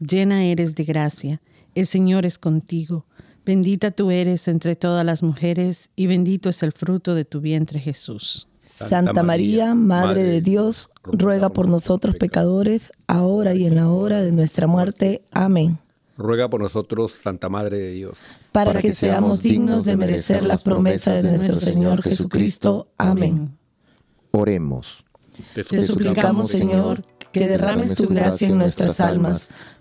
llena eres de gracia, el Señor es contigo. Bendita tú eres entre todas las mujeres, y bendito es el fruto de tu vientre Jesús. Santa María, Madre de Dios, ruega por nosotros pecadores, ahora y en la hora de nuestra muerte. Amén. Ruega por nosotros, Santa Madre de Dios. Para que seamos dignos de merecer las promesas de nuestro Señor Jesucristo. Amén. Oremos. Te suplicamos, Señor, que derrames tu gracia en nuestras almas,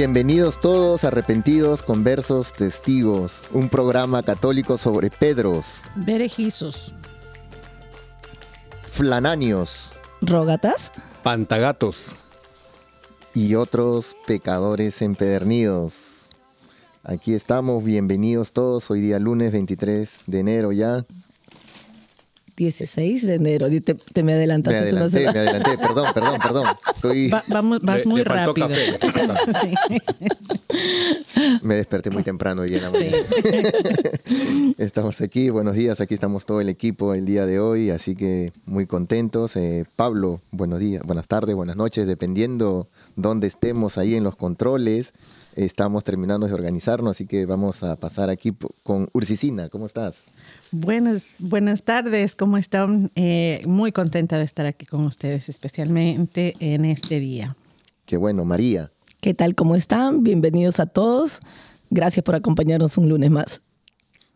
Bienvenidos todos arrepentidos, conversos, testigos, un programa católico sobre Pedros, Berejizos. flananios ¿Rógatas? Pantagatos. y otros pecadores empedernidos. Aquí estamos, bienvenidos todos, hoy día lunes 23 de enero ya. 16 de enero. Te, te me Me adelantaste una adelanté, me adelanté, perdón, perdón, perdón. Estoy, Va- vamos- vas Le- muy le faltó rápido. café. Sí. me desperté muy temprano hoy en la mañana. Estamos aquí, buenos días, aquí estamos todo el equipo el día de hoy, así que muy contentos. Eh, Pablo, buenos días, buenas tardes, buenas noches, dependiendo dónde estemos ahí en los controles. Estamos terminando de organizarnos, así que vamos a pasar aquí con Ursicina. ¿Cómo estás? Buenas, buenas tardes, ¿cómo están? Eh, muy contenta de estar aquí con ustedes, especialmente en este día. Qué bueno, María. ¿Qué tal? ¿Cómo están? Bienvenidos a todos. Gracias por acompañarnos un lunes más.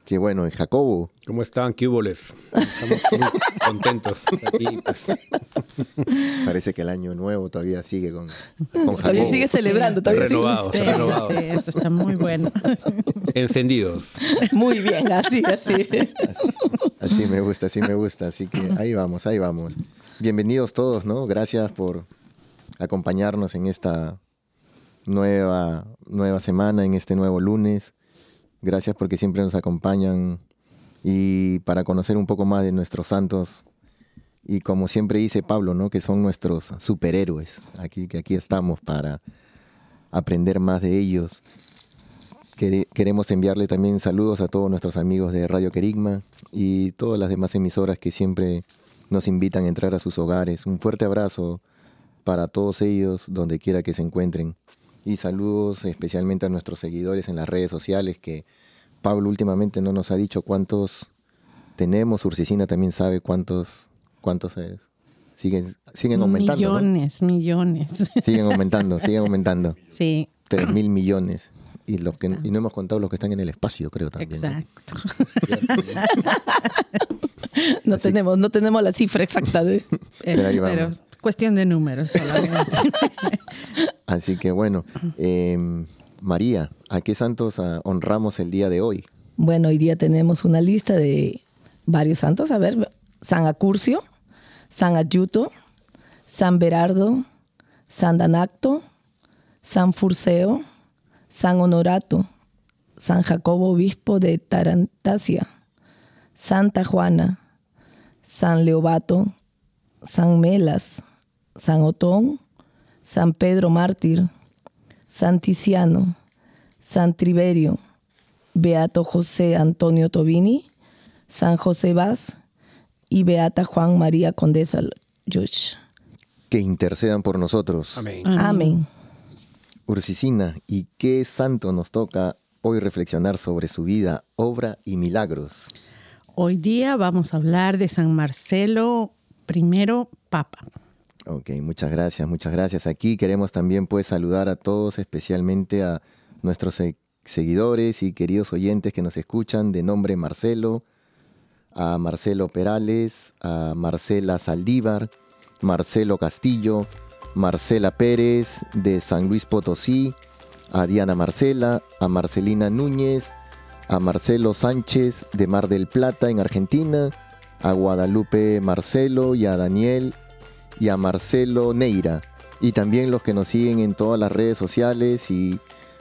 Qué bueno, y Jacobo. ¿Cómo están? ¿Qué huboles? Estamos muy contentos aquí. pues. Parece que el año nuevo todavía sigue con, con Todavía sigue celebrando. Todavía sigue- Renovados, Sí, renovados. sí, esto está muy bueno. Encendidos. Muy bien, así, así. Así me gusta, así me gusta. Así que ahí vamos, ahí vamos. Bienvenidos todos, ¿no? Gracias por acompañarnos en esta nueva, nueva semana, en este nuevo lunes. Gracias porque siempre nos acompañan y para conocer un poco más de nuestros santos. Y como siempre dice Pablo, ¿no? Que son nuestros superhéroes. Aquí, que aquí estamos para aprender más de ellos. Quere- Queremos enviarle también saludos a todos nuestros amigos de Radio Querigma y todas las demás emisoras que siempre nos invitan a entrar a sus hogares. Un fuerte abrazo para todos ellos, donde quiera que se encuentren. Y saludos especialmente a nuestros seguidores en las redes sociales, que Pablo últimamente no nos ha dicho cuántos tenemos. Ursicina también sabe cuántos, cuántos es. Siguen, siguen aumentando. ¿no? millones, millones. Siguen aumentando, siguen aumentando. Sí, 3 mil millones. Y, los que, y no hemos contado los que están en el espacio, creo también. exacto. No tenemos, no tenemos la cifra exacta de. Pero ahí Pero cuestión de números solamente. Así que bueno, eh, María, ¿a qué santos ah, honramos el día de hoy? Bueno, hoy día tenemos una lista de varios santos. A ver, San Acurcio, San Ayuto, San Berardo, San Danacto, San Furceo, San Honorato, San Jacobo Obispo de Tarantasia, Santa Juana, San Leobato, San Melas, San Otón, San Pedro Mártir, San Ticiano, San Triverio, Beato José Antonio Tobini, San José Vaz y Beata Juan María Condesa Yush. Que intercedan por nosotros. Amén. Amén. Ursicina, ¿y qué santo nos toca hoy reflexionar sobre su vida, obra y milagros? Hoy día vamos a hablar de San Marcelo I Papa. Ok, muchas gracias, muchas gracias. Aquí queremos también pues saludar a todos, especialmente a nuestros se- seguidores y queridos oyentes que nos escuchan de nombre Marcelo, a Marcelo Perales, a Marcela Saldívar, Marcelo Castillo, Marcela Pérez de San Luis Potosí, a Diana Marcela, a Marcelina Núñez, a Marcelo Sánchez de Mar del Plata en Argentina, a Guadalupe Marcelo y a Daniel y a Marcelo Neira. Y también los que nos siguen en todas las redes sociales y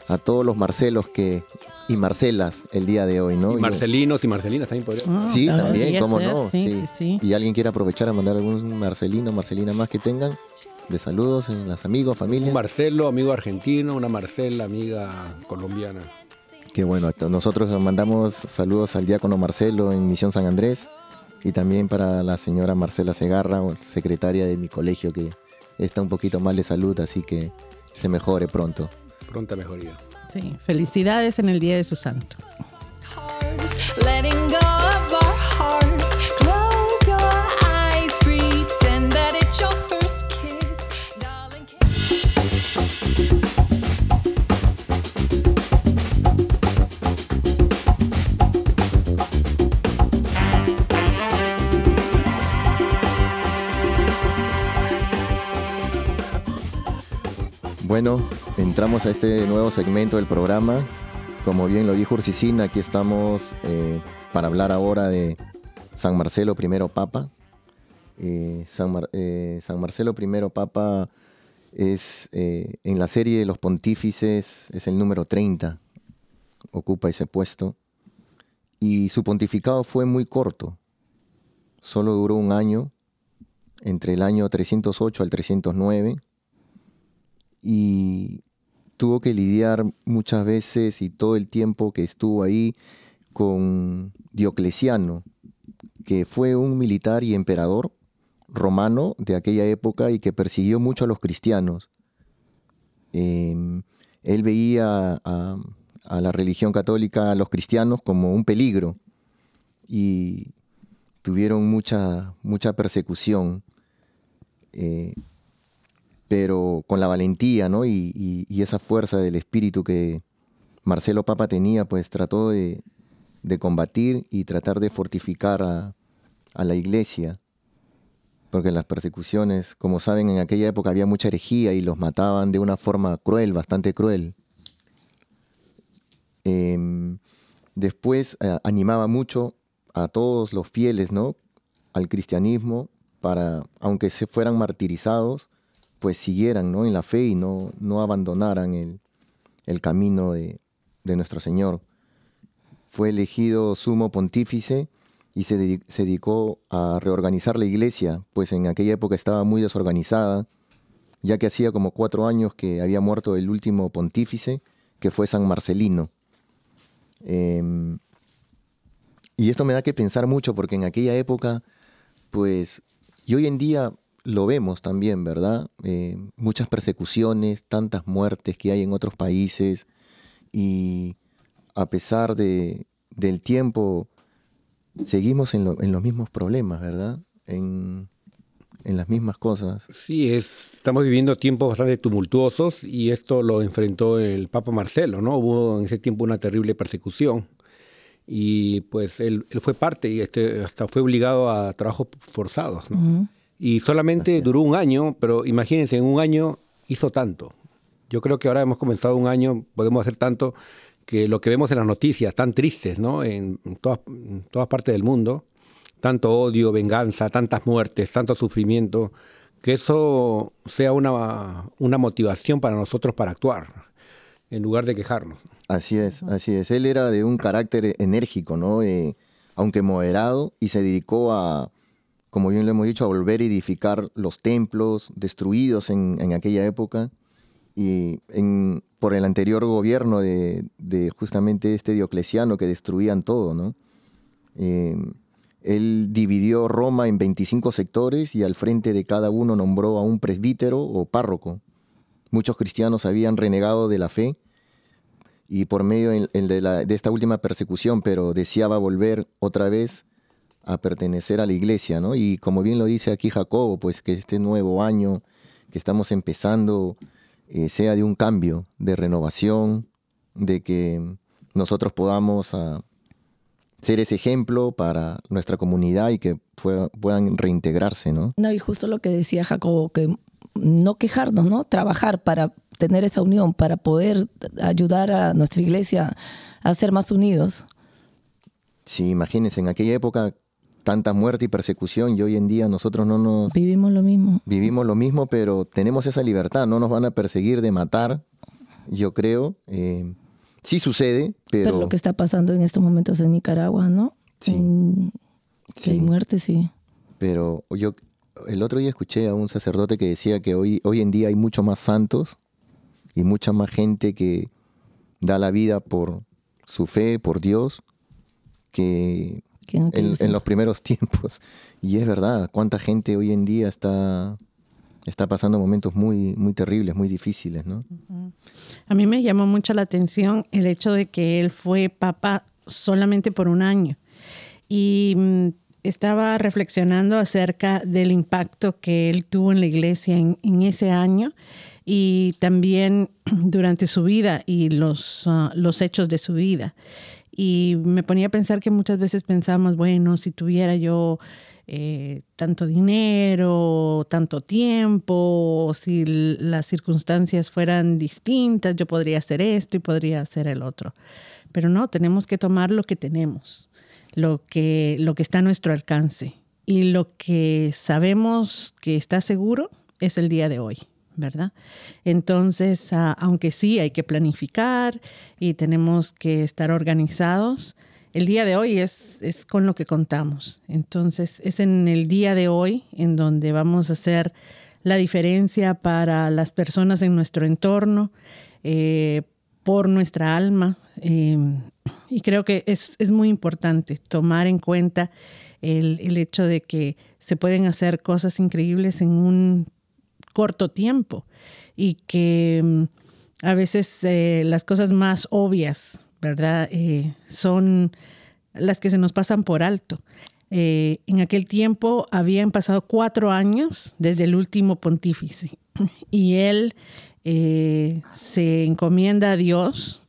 a todos los Marcelos que y Marcelas el día de hoy, ¿no? Y Marcelinos y Marcelinas también podría. Ah, Sí, también, cómo ser, no. Sí, Sí. sí, sí. Y alguien quiere aprovechar a mandar algún Marcelino, Marcelina más que tengan, de saludos en las amigos, familia. Un Marcelo, amigo argentino, una Marcela, amiga colombiana. Que bueno, esto- nosotros mandamos saludos al diácono Marcelo en Misión San Andrés y también para la señora Marcela Segarra, secretaria de mi colegio, que está un poquito mal de salud, así que se mejore pronto. Pronta mejoría. Sí, Felicidades en el día de su santo. Bueno, entramos a este nuevo segmento del programa. Como bien lo dijo Ursicina, aquí estamos eh, para hablar ahora de San Marcelo I Papa. Eh, San, eh, San Marcelo I Papa es en la serie de los pontífices, es el número 30, ocupa ese puesto. Y su pontificado fue muy corto, solo duró un año, entre el año 308 al 309 y tuvo que lidiar muchas veces y todo el tiempo que estuvo ahí con Diocleciano, que fue un militar y emperador romano de aquella época y que persiguió mucho a los cristianos. Eh, él veía a, a la religión católica, a los cristianos, como un peligro y tuvieron mucha, mucha persecución. Eh, pero con la valentía ¿no? y, esa fuerza del espíritu que Marcelo Papa tenía, pues trató de, combatir y tratar de fortificar a, a la iglesia, porque las persecuciones, como saben, en aquella época había mucha herejía y los mataban de una forma cruel, bastante cruel. Em, después eh, animaba mucho a todos los fieles ¿no? al cristianismo para, aunque se fueran martirizados, pues siguieran ¿no? en la fe y no, no abandonaran el, el camino de, de nuestro Señor. Fue elegido sumo pontífice y se, se dedicó a reorganizar la iglesia, pues en aquella época estaba muy desorganizada, ya que hacía como cuatro años que había muerto el último pontífice, que fue San Marcelino. Em, y esto me da que pensar mucho, porque en aquella época, pues, y hoy en día lo vemos también, ¿verdad? Eh, muchas persecuciones, tantas muertes que hay en otros países, y a pesar de, del tiempo, seguimos en, lo- en los mismos problemas, ¿verdad? En, en las mismas cosas. Sí, es, estamos viviendo tiempos bastante tumultuosos y esto lo enfrentó el Papa Marcelo, ¿no? Hubo en ese tiempo una terrible persecución y pues él, él fue parte y este, hasta fue obligado a trabajos forzados, ¿no? Y solamente duró un año, pero imagínense, en un año hizo tanto. Yo creo que ahora hemos comenzado un año, podemos hacer tanto que lo que vemos en las noticias, tan tristes, ¿no? En todas, en todas partes del mundo, tanto odio, venganza, tantas muertes, tanto sufrimiento, que eso sea una, una motivación para nosotros para actuar, en lugar de quejarnos. Así es, así es. Él era de un carácter enérgico, ¿no? Eh, aunque moderado, y se dedicó a, como bien lo hemos dicho, a volver a edificar los templos destruidos en, aquella época y por el anterior gobierno de, justamente este Diocleciano que destruían todo, ¿no? Eh, él dividió Roma en 25 sectores y al frente de cada uno nombró a un presbítero o párroco. Muchos cristianos habían renegado de la fe y por medio de esta última persecución, pero deseaba volver otra vez a pertenecer a la iglesia, ¿no? Y como bien lo dice aquí Jacobo, pues que este nuevo año que estamos empezando eh, sea de un cambio, de renovación, de que nosotros podamos ah, ser ese ejemplo para nuestra comunidad y que pueda- puedan reintegrarse, ¿no? No, y justo lo que decía Jacobo, que no quejarnos, ¿no? Trabajar para tener esa unión, para poder ayudar a nuestra iglesia a ser más unidos. Sí, imagínense, en aquella época tanta muerte y persecución y hoy en día nosotros no nos Vivimos lo mismo. vivimos lo mismo, pero tenemos esa libertad, no nos van a perseguir de matar, yo creo. Eh, sí sucede, Pero, pero, lo que está pasando en estos momentos en Nicaragua, ¿no? Sí. En- Sí. hay muerte, sí. pero yo el otro día escuché a un sacerdote que decía que hoy, hoy en día hay mucho más santos y mucha más gente que da la vida por su fe, por Dios, Que en en, los primeros tiempos. Y es verdad, cuánta gente hoy en día está, está pasando momentos muy, muy terribles, muy difíciles, ¿no? A mí me llamó mucho la atención el hecho de que él fue papa solamente por un año. Y mm, estaba reflexionando acerca del impacto que él tuvo en la iglesia en, en ese año y también durante su vida y los, ah, los hechos de su vida. Y me ponía a pensar que muchas veces pensamos, bueno, si tuviera yo eh, tanto dinero, tanto tiempo, si las circunstancias fueran distintas, yo podría hacer esto y podría hacer el otro. Pero no, tenemos que tomar lo que tenemos, lo que, lo que está a nuestro alcance. Y lo que sabemos que está seguro es el día de hoy. ¿Verdad? Entonces, ah, aunque sí hay que planificar y tenemos que estar organizados, el día de hoy es, es con lo que contamos. Entonces, es en el día de hoy en donde vamos a hacer la diferencia para las personas en nuestro entorno, eh, por nuestra alma. eh, y creo que es, es muy importante tomar en cuenta el, el hecho de que se pueden hacer cosas increíbles en un corto tiempo y que mm, a veces eh, las cosas más obvias, ¿verdad? Eh, son las que se nos pasan por alto. Eh, en aquel tiempo habían pasado cuatro años desde el último pontífice y él se encomienda a Dios,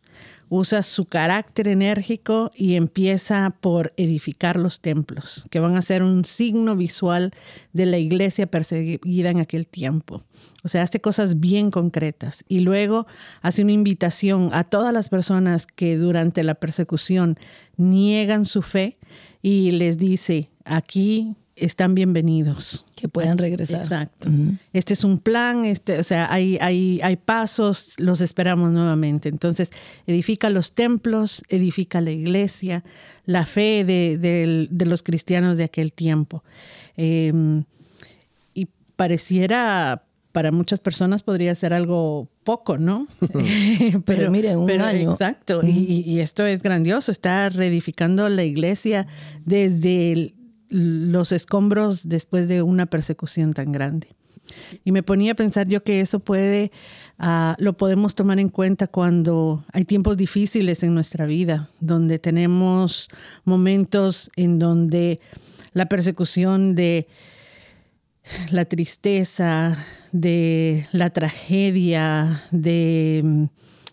usa su carácter enérgico y empieza por edificar los templos, que van a ser un signo visual de la iglesia perseguida en aquel tiempo. O sea, hace cosas bien concretas y luego hace una invitación a todas las personas que durante la persecución niegan su fe y les dice, aquí están bienvenidos. Que puedan regresar. Exacto. Este es un plan, este, o sea, hay, hay, hay pasos, los esperamos nuevamente. Entonces, edifica los templos, edifica la iglesia, la fe de, de los cristianos de aquel tiempo. Eh, y pareciera, para muchas personas podría ser algo poco, ¿no? Pero mire, un año. Exacto, y, y esto es grandioso, está reedificando la iglesia desde el- los escombros después de una persecución tan grande. Y me ponía a pensar yo que eso puede, ah, lo podemos tomar en cuenta cuando hay tiempos difíciles en nuestra vida, donde tenemos momentos en donde la persecución de la tristeza, de la tragedia, de,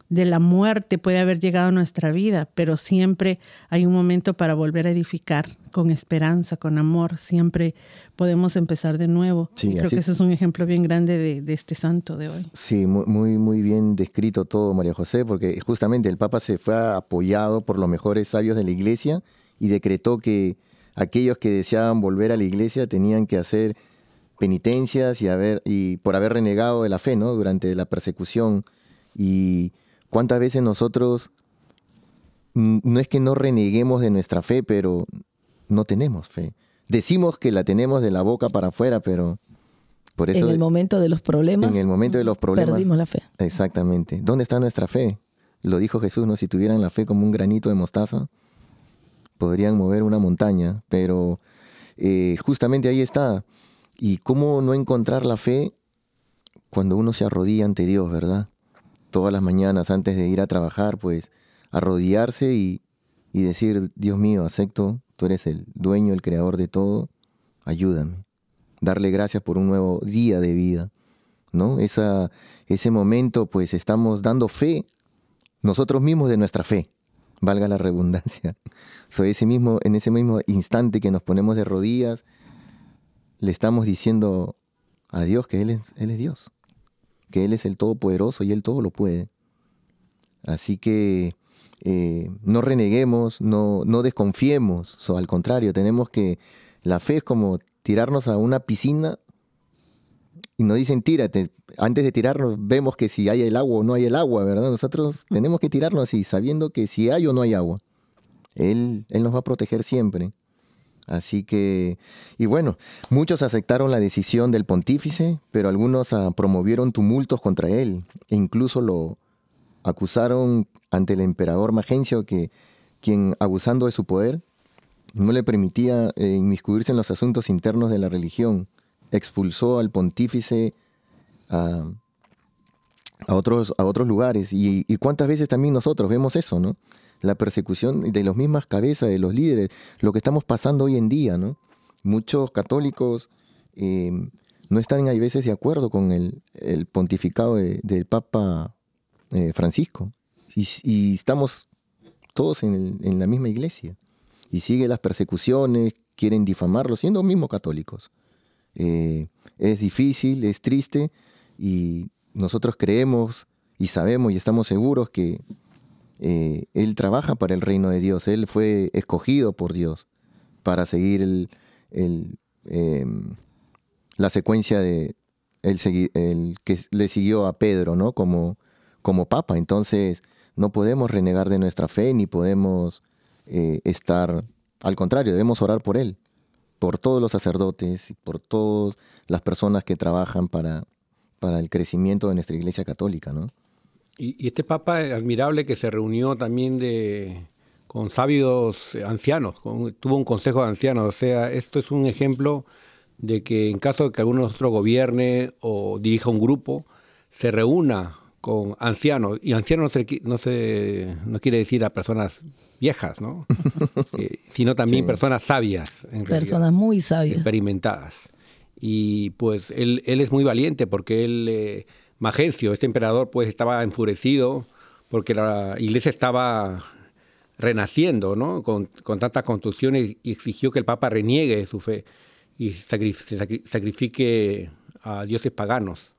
de la muerte puede haber llegado a nuestra vida, pero siempre hay un momento para volver a edificar con esperanza, con amor. Siempre podemos empezar de nuevo. Sí, Y creo así- que eso es un ejemplo bien grande de, de este santo de hoy. Sí, mu- muy, muy bien descrito todo, María José, porque justamente el Papa se fue apoyado por los mejores sabios de la iglesia y decretó que aquellos que deseaban volver a la iglesia tenían que hacer penitencias y, haber, y por haber renegado de la fe, ¿no? Durante la persecución. Y cuántas veces nosotros, no es que no reneguemos de nuestra fe, pero no tenemos fe. decimos que la tenemos de la boca para afuera, pero por eso en el momento de los problemas, en el momento de los problemas perdimos la fe. Exactamente. ¿Dónde está nuestra fe? Lo dijo Jesús, ¿no? Si tuvieran la fe como un granito de mostaza, podrían mover una montaña, pero eh, justamente ahí está. ¿Y cómo no encontrar la fe cuando uno se arrodilla ante Dios, verdad? Todas las mañanas antes de ir a trabajar, pues arrodillarse y, y decir, Dios mío, acepto, tú eres el dueño, el creador de todo, ayúdame. Darle gracias por un nuevo día de vida, ¿no? Esa, ese momento, pues estamos dando fe nosotros mismos de nuestra fe, valga la redundancia. So, ese mismo, en ese mismo instante que nos ponemos de rodillas, le estamos diciendo a Dios que Él es, Él es Dios, que Él es el Todopoderoso y Él todo lo puede. Así que eh, no reneguemos, no, no desconfiemos, so, al contrario, tenemos que, la fe es como tirarnos a una piscina y nos dicen tírate. Antes de tirarnos vemos que si hay el agua o no hay el agua, ¿verdad? Nosotros tenemos que tirarnos así, sabiendo que si hay o no hay agua. Él, él nos va a proteger siempre. Así que, y bueno, muchos aceptaron la decisión del pontífice, pero algunos ah, promovieron tumultos contra él e incluso lo acusaron ante el emperador Magencio, que, quien abusando de su poder no le permitía eh, inmiscuirse en los asuntos internos de la religión expulsó al pontífice a, otros, a otros lugares. Y, cuántas veces también nosotros vemos eso, ¿no? La persecución de las mismas cabezas de los líderes, lo que estamos pasando hoy en día, ¿no? Muchos católicos eh, no están a veces de acuerdo con el, pontificado de, del Papa eh, Francisco. Y, estamos todos en, el, en la misma iglesia. Y sigue las persecuciones, quieren difamarlo, siendo mismos católicos. Eh, es difícil, es triste y nosotros creemos y sabemos y estamos seguros que eh, Él trabaja para el reino de Dios. Él fue escogido por Dios para seguir el, eh, la secuencia de el, que le siguió a Pedro ¿no? como, como papa. Entonces no podemos renegar de nuestra fe ni podemos eh, estar, al contrario, debemos orar por Él por todos los sacerdotes y por todas las personas que trabajan para, para el crecimiento de nuestra Iglesia Católica, ¿no? Y, este Papa es admirable que se reunió también de, con sabios ancianos, con, tuvo un consejo de ancianos, o sea, esto es un ejemplo de que en caso de que alguno de nosotros gobierne o dirija un grupo, se reúna con ancianos, y ancianos no, se, no, se, no quiere decir a personas viejas, ¿no? eh, sino también sí. personas sabias. En personas realidad, muy sabias. Experimentadas. Y pues él, él es muy valiente porque él, eh, Magencio, este emperador, pues estaba enfurecido porque la iglesia estaba renaciendo, ¿no? Con, con tantas construcciones y exigió que el Papa reniegue su fe y sacrifique a dioses paganos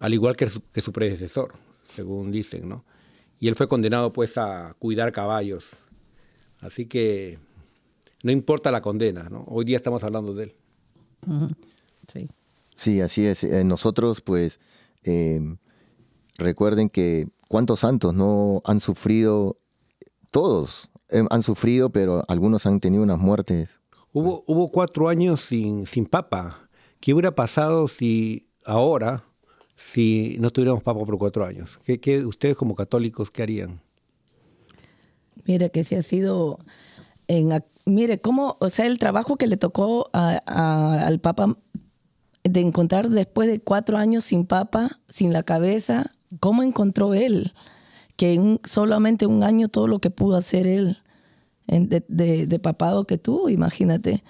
al igual que su, que su, predecesor, según dicen, ¿no? Y él fue condenado pues a cuidar caballos. Así que no importa la condena, ¿no? Hoy día estamos hablando de él. Sí. Sí, así es. Eh, nosotros pues eh, recuerden que cuántos santos no han sufrido, todos eh, han sufrido, pero algunos han tenido unas muertes. Hubo, hubo cuatro años sin, sin papa. ¿Qué hubiera pasado si ahora si no tuviéramos papa por cuatro años? ¿Qué, ustedes como católicos, qué harían? Mira que si ha sido... En, mire, cómo, o sea, el trabajo que le tocó al Papa de encontrar después de cuatro años sin Papa, sin la cabeza, cómo encontró él, que en solamente un año todo lo que pudo hacer él de, de, de papado que tuvo, imagínate.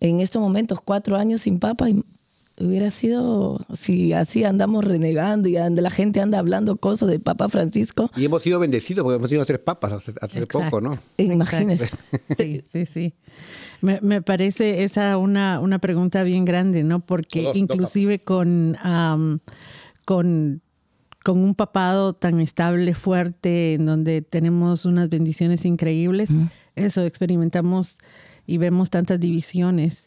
En estos momentos, cuatro años sin Papa, hubiera sido, si así andamos renegando y anda, la gente anda hablando cosas del Papa Francisco. Y hemos sido bendecidos porque hemos sido tres papas hace, hace poco, ¿no? Imagínese. Sí, sí, sí. Me, me, parece esa una, una pregunta bien grande, ¿no? Porque dos, inclusive dos con, um, con, con un papado tan estable, fuerte, en donde tenemos unas bendiciones increíbles, mm. eso experimentamos y vemos tantas divisiones.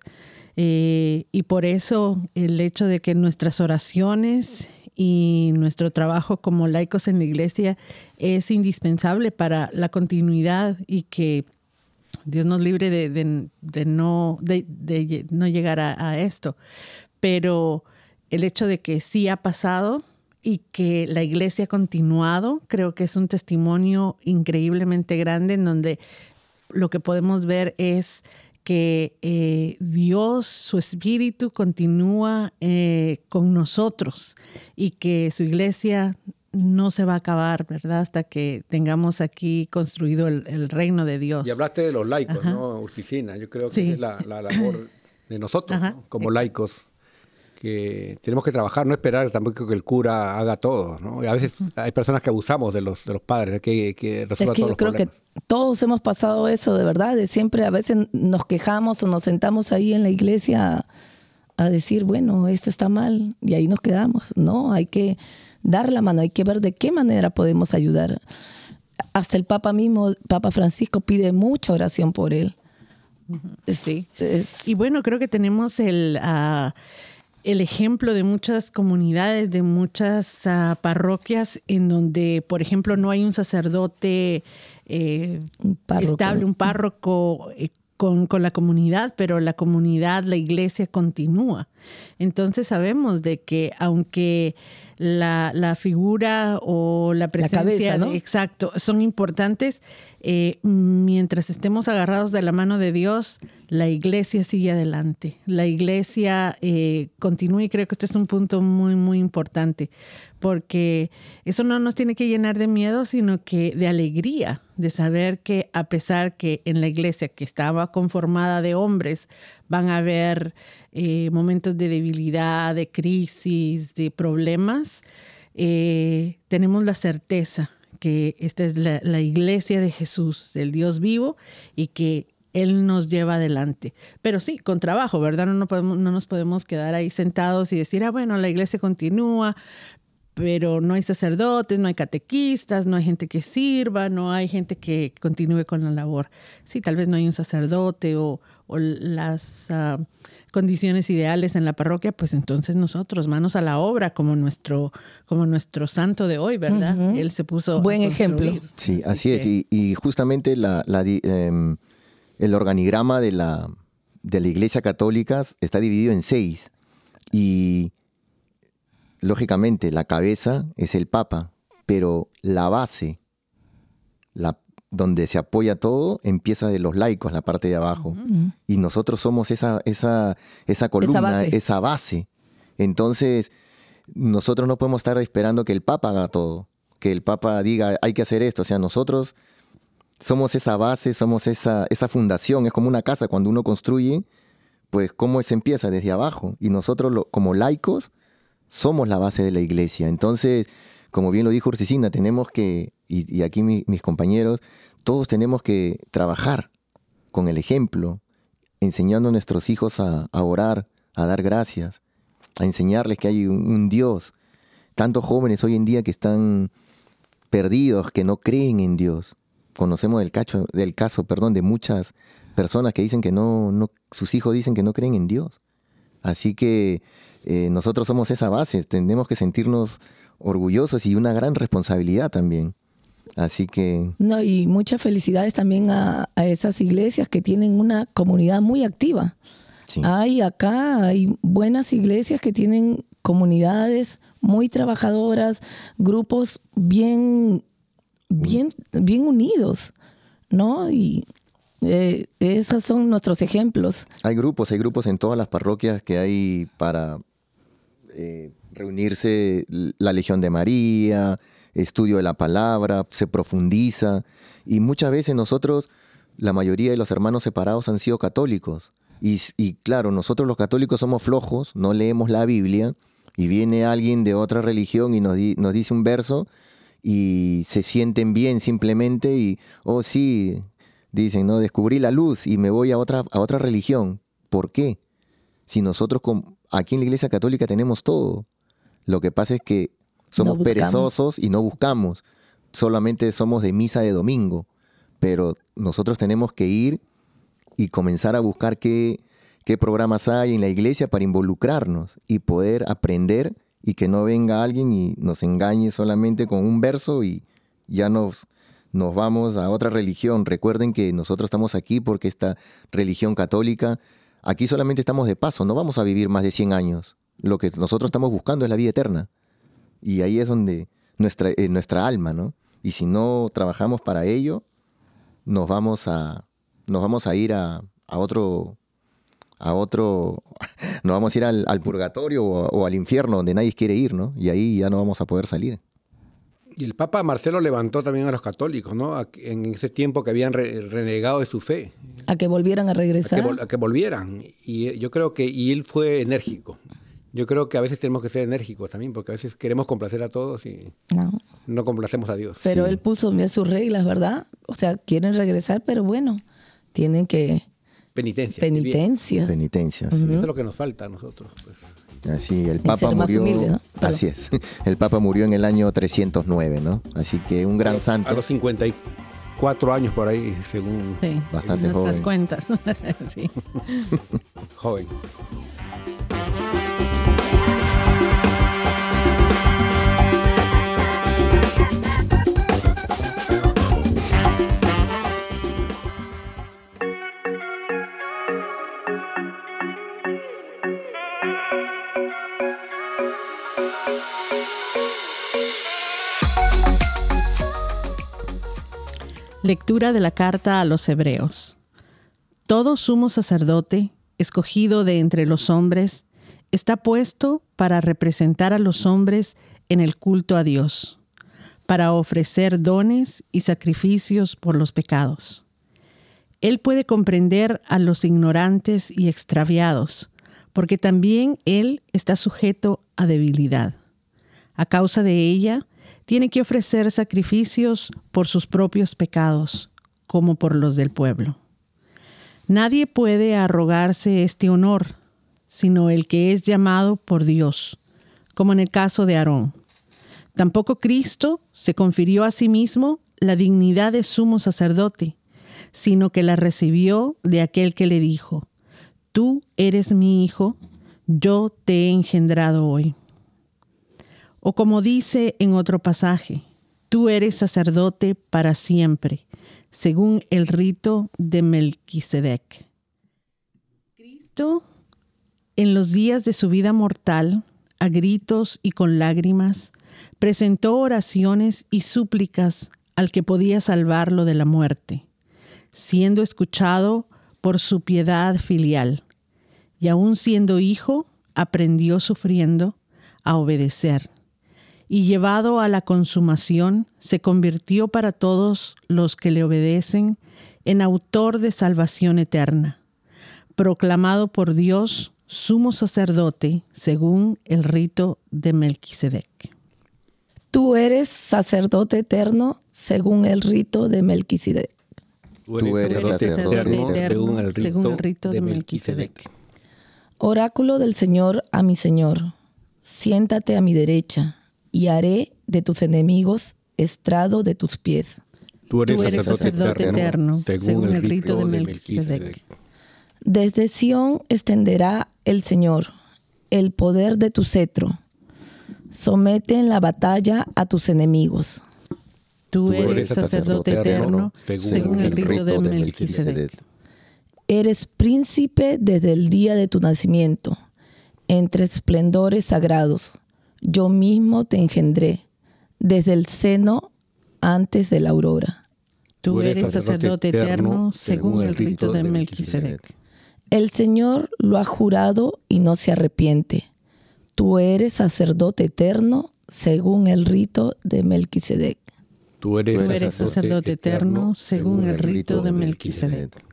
Eh, y por eso el hecho de que nuestras oraciones y nuestro trabajo como laicos en la iglesia es indispensable para la continuidad y que Dios nos libre de, no, no llegar a esto. Pero el hecho de que sí ha pasado y que la iglesia ha continuado, creo que es un testimonio increíblemente grande en donde lo que podemos ver es que eh, Dios, su espíritu, continúa eh, con nosotros y que su iglesia no se va a acabar, ¿verdad? Hasta que tengamos aquí construido el, el reino de Dios. Y hablaste de los laicos, Ajá. ¿no, Urcicina? Yo creo que Sí. es la, la labor de nosotros, como laicos, que tenemos que trabajar, no esperar tampoco que el cura haga todo, ¿no? Y a veces hay personas que abusamos de los, de los padres, que, que Es resuelvan que todos yo los creo problemas. que todos hemos pasado eso, de verdad, de siempre a veces nos quejamos o nos sentamos ahí en la iglesia a, a decir, bueno, esto está mal y ahí nos quedamos. No, hay que dar la mano, hay que ver de qué manera podemos ayudar. Hasta el Papa mismo, Papa Francisco, pide mucha oración por él. Sí. Es- Y bueno, creo que tenemos el, ah, el ejemplo de muchas comunidades, de muchas ah, parroquias en donde, por ejemplo, no hay un sacerdote eh, Un estable, un párroco eh, con, con la comunidad, pero la comunidad, la iglesia continúa. Entonces sabemos de que aunque la, la figura o la presencia, cabeza, ¿no? exacto, son importantes, eh, mientras estemos agarrados de la mano de Dios, la iglesia sigue adelante. La iglesia eh, continúa y creo que este es un punto muy, muy importante, porque eso no nos tiene que llenar de miedo, sino que de alegría, de saber que a pesar que en la iglesia que estaba conformada de hombres, van a haber eh, momentos de debilidad, de crisis, de problemas, eh, tenemos la certeza que esta es la, la iglesia de Jesús, del Dios vivo, y que Él nos lleva adelante. Pero sí, con trabajo, ¿verdad? No, no, podemos, no nos podemos quedar ahí sentados y decir, ah, bueno, la iglesia continúa, pero no hay sacerdotes, no hay catequistas, no hay gente que sirva, no hay gente que continúe con la labor. Sí, tal vez no hay un sacerdote o, o las ah, condiciones ideales en la parroquia, pues entonces nosotros, manos a la obra, como nuestro, como nuestro santo de hoy, ¿verdad? Él se puso. a Buen ejemplo. Sí, Así así es. que- Y, y justamente la, la di- em, el organigrama de la, de la Iglesia Católica está dividido en seis. Y lógicamente la cabeza es el Papa, pero la base, la, donde se apoya todo, empieza de los laicos, la parte de abajo. Y nosotros somos esa, esa, esa columna, base. esa base. Entonces, nosotros no podemos estar esperando que el Papa haga todo, que el Papa diga hay que hacer esto. O sea, nosotros somos esa base, somos esa, esa fundación. Es como una casa cuando uno construye, pues cómo se empieza desde abajo. Y nosotros lo- como laicos somos la base de la iglesia. Entonces, como bien lo dijo Urcicina, tenemos que, y, aquí mi- mis compañeros, todos tenemos que trabajar con el ejemplo, enseñando a nuestros hijos a, orar, a dar gracias, a enseñarles que hay un, un Dios. Tantos jóvenes hoy en día que están perdidos, que no creen en Dios. Conocemos del, cacho, del caso perdón, de muchas personas que dicen que no, no, sus hijos dicen que no creen en Dios. Así que eh, nosotros somos esa base, tenemos que sentirnos orgullosos y una gran responsabilidad también. Así que No, y muchas felicidades también a, a esas iglesias que tienen una comunidad muy activa. sí. Hay acá, hay buenas iglesias que tienen comunidades muy trabajadoras, grupos bien, bien, bien unidos, ¿no? Y eh, esos son nuestros ejemplos. Hay grupos, hay grupos en todas las parroquias que hay para eh, reunirse la Legión de María, estudio de la palabra, se profundiza. Y muchas veces nosotros, la mayoría de los hermanos separados han sido católicos. Y, y claro, nosotros los católicos somos flojos, no leemos la Biblia, y viene alguien de otra religión y nos, di- nos dice un verso y se sienten bien simplemente y, oh sí, dicen, no, descubrí la luz y me voy a otra, a otra religión. ¿Por qué? Si nosotros aquí en la Iglesia Católica tenemos todo. Lo que pasa es que somos buscamos. perezosos y no buscamos. Solamente somos de misa de domingo. Pero nosotros tenemos que ir y comenzar a buscar qué, qué programas hay en la iglesia para involucrarnos y poder aprender y que no venga alguien y nos engañe solamente con un verso y ya nos, nos vamos a otra religión. Recuerden que nosotros estamos aquí porque esta religión católica, aquí solamente estamos de paso, no vamos a vivir más de 100 años. Lo que nosotros estamos buscando es la vida eterna. Y ahí es donde nuestra, eh, nuestra alma, ¿no? Y si no trabajamos para ello, nos vamos a, nos vamos a ir a, a otro, a otro, nos vamos a ir al, purgatorio o, o al infierno donde nadie quiere ir, ¿no? Y ahí ya no vamos a poder salir. Y el Papa Marcelo levantó también a los católicos, ¿no? A- En ese tiempo que habían re- renegado de su fe, A que volvieran a a que, regresar. vol- a que volvieran. Y eh, yo creo que, y él fue enérgico. Yo creo que a veces tenemos que ser enérgicos también, porque a veces queremos complacer a todos y No. no complacemos a Dios. Pero Sí. él puso sus reglas, ¿verdad? O sea, quieren regresar, pero bueno, tienen que Penitencia. penitencia. Penitencia. sí. Eso es lo que nos falta a nosotros. pues. Así, el Papa murió. humilde, ¿no? Perdón. Así es. El Papa murió en el año 309, ¿no? Así que un gran santo. A los 54 años por ahí, según Sí, Bastante nuestras joven. cuentas. sí. joven. Lectura de la carta a los Hebreos. Todo sumo sacerdote, escogido de entre los hombres, está puesto para representar a los hombres en el culto a Dios, para ofrecer dones y sacrificios por los pecados. Él puede comprender a los ignorantes y extraviados, porque también Él está sujeto a debilidad. A causa de ella, tiene que ofrecer sacrificios por sus propios pecados, como por los del pueblo. Nadie puede arrogarse este honor, sino el que es llamado por Dios, como en el caso de Aarón. Tampoco Cristo se confirió a sí mismo la dignidad de sumo sacerdote, sino que la recibió de aquel que le dijo, Tú eres mi hijo, yo te he engendrado hoy. O como dice en otro pasaje, tú eres sacerdote para siempre, según el rito de Melquisedec. Cristo, en los días de su vida mortal, a gritos y con lágrimas, presentó oraciones y súplicas al que podía salvarlo de la muerte, siendo escuchado por su piedad filial, y aun siendo hijo, aprendió sufriendo a obedecer y llevado a la consumación, se convirtió para todos los que le obedecen en autor de salvación eterna, proclamado por Dios sumo sacerdote según el rito de Melquisedec. Tú eres sacerdote eterno según el rito de Melquisedec. Tú eres sacerdote según el rito, según el rito de de Melquisedec. Melquisedec. Oráculo del Señor a mi Señor, siéntate a mi derecha y haré de tus enemigos estrado de tus pies. Tú eres, Tú eres sacerdote eterno, según el rito de Melquisedec. Desde Sión extenderá el Señor el poder de tu cetro. Somete en la batalla a tus enemigos. Tú Tú eres sacerdote eterno según el rito de Melquisedec. Eres príncipe desde el día de tu nacimiento, entre esplendores sagrados. Yo mismo te engendré desde el seno antes de la aurora. Tú eres sacerdote eterno según el rito de Melquisedec. El Señor lo ha jurado y no se arrepiente. Tú eres sacerdote eterno según el rito de Melquisedec. Tú eres, Tú eres sacerdote eterno según el rito de Melquisedec.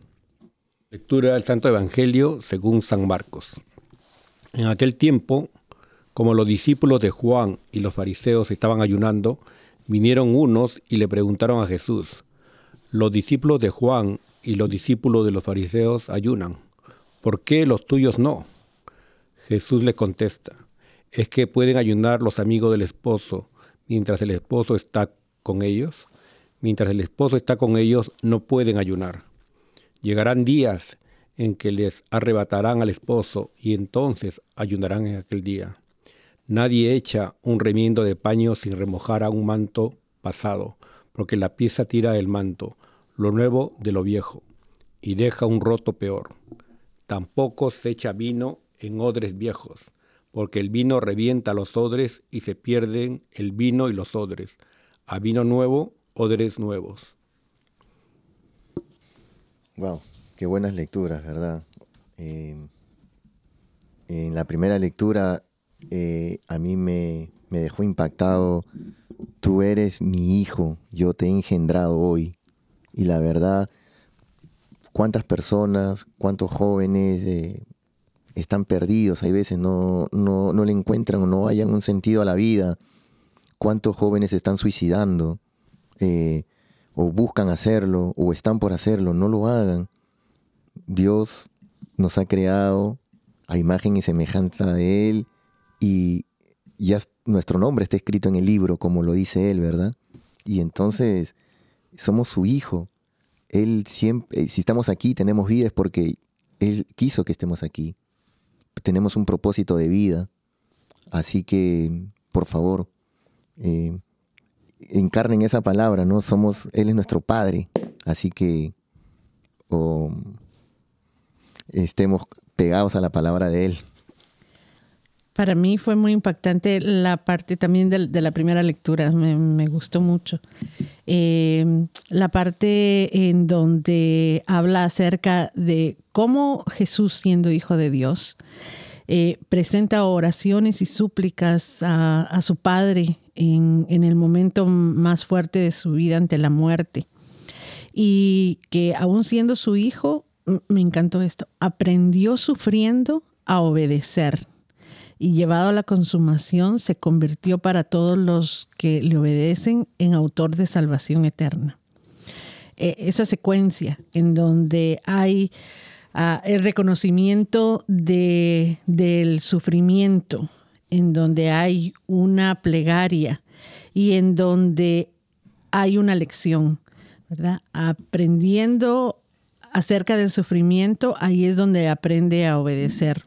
Lectura del Santo Evangelio según San Marcos. En aquel tiempo, como los discípulos de Juan y los fariseos estaban ayunando, vinieron unos y le preguntaron a Jesús, los discípulos de Juan y los discípulos de los fariseos ayunan, ¿por qué los tuyos no? Jesús les contesta, ¿es que pueden ayunar los amigos del esposo mientras el esposo está con ellos? Mientras el esposo está con ellos, no pueden ayunar. Llegarán días en que les arrebatarán al esposo y entonces ayunarán en aquel día. Nadie echa un remiendo de paño sin remojar a un manto pasado, porque la pieza tira el manto, lo nuevo de lo viejo, y deja un roto peor. Tampoco se echa vino en odres viejos, porque el vino revienta los odres y se pierden el vino y los odres. A vino nuevo, odres nuevos. Wow, qué buenas lecturas, ¿verdad? Eh, en la primera lectura eh, a mí me, dejó impactado, tú eres mi hijo, yo te he engendrado hoy. Y la verdad, cuántas personas, cuántos jóvenes eh, están perdidos, hay veces no, no, no le encuentran o no hayan un sentido a la vida, cuántos jóvenes están suicidando, eh, o buscan hacerlo, o están por hacerlo, no lo hagan. Dios nos ha creado a imagen y semejanza de Él y ya nuestro nombre está escrito en el libro, como lo dice Él, ¿verdad? Y entonces somos su hijo. Él siempre, si estamos aquí, tenemos vida es porque Él quiso que estemos aquí. Tenemos un propósito de vida. Así que, por favor, eh, encarnen esa palabra, ¿no? Somos, Él es nuestro Padre. Así que o, estemos pegados a la palabra de Él. Para mí fue muy impactante la parte también de, la primera lectura, me, gustó mucho. Eh, la parte en donde habla acerca de cómo Jesús, siendo hijo de Dios, eh, presenta oraciones y súplicas a, su Padre en, en el momento más fuerte de su vida ante la muerte. Y que aún siendo su hijo, me encantó esto, aprendió sufriendo a obedecer y llevado a la consumación se convirtió para todos los que le obedecen en autor de salvación eterna. Eh, esa secuencia en donde hay ah, el reconocimiento de, del sufrimiento, en donde hay una plegaria y en donde hay una lección, ¿verdad? Aprendiendo acerca del sufrimiento, ahí es donde aprende a obedecer.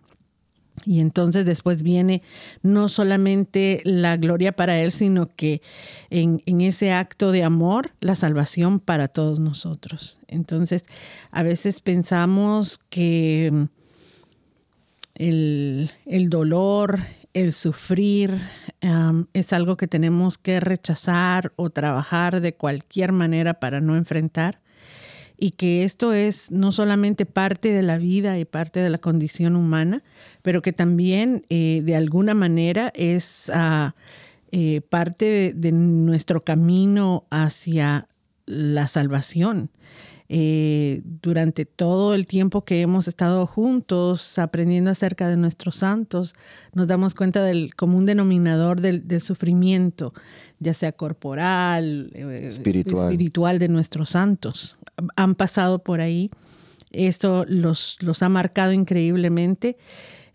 Y entonces después viene no solamente la gloria para Él, sino que en, en, ese acto de amor, la salvación para todos nosotros. Entonces, a veces pensamos que el, el dolor, el sufrir, es algo que tenemos que rechazar o trabajar de cualquier manera para no enfrentar y que esto es no solamente parte de la vida y parte de la condición humana, pero que también eh, de alguna manera es uh, eh, parte de, nuestro camino hacia la salvación. Eh, durante todo el tiempo que hemos estado juntos aprendiendo acerca de nuestros santos, nos damos cuenta del común denominador del, del sufrimiento, ya sea corporal, espiritual. espiritual de nuestros santos. Han pasado por ahí. Esto los, los ha marcado increíblemente.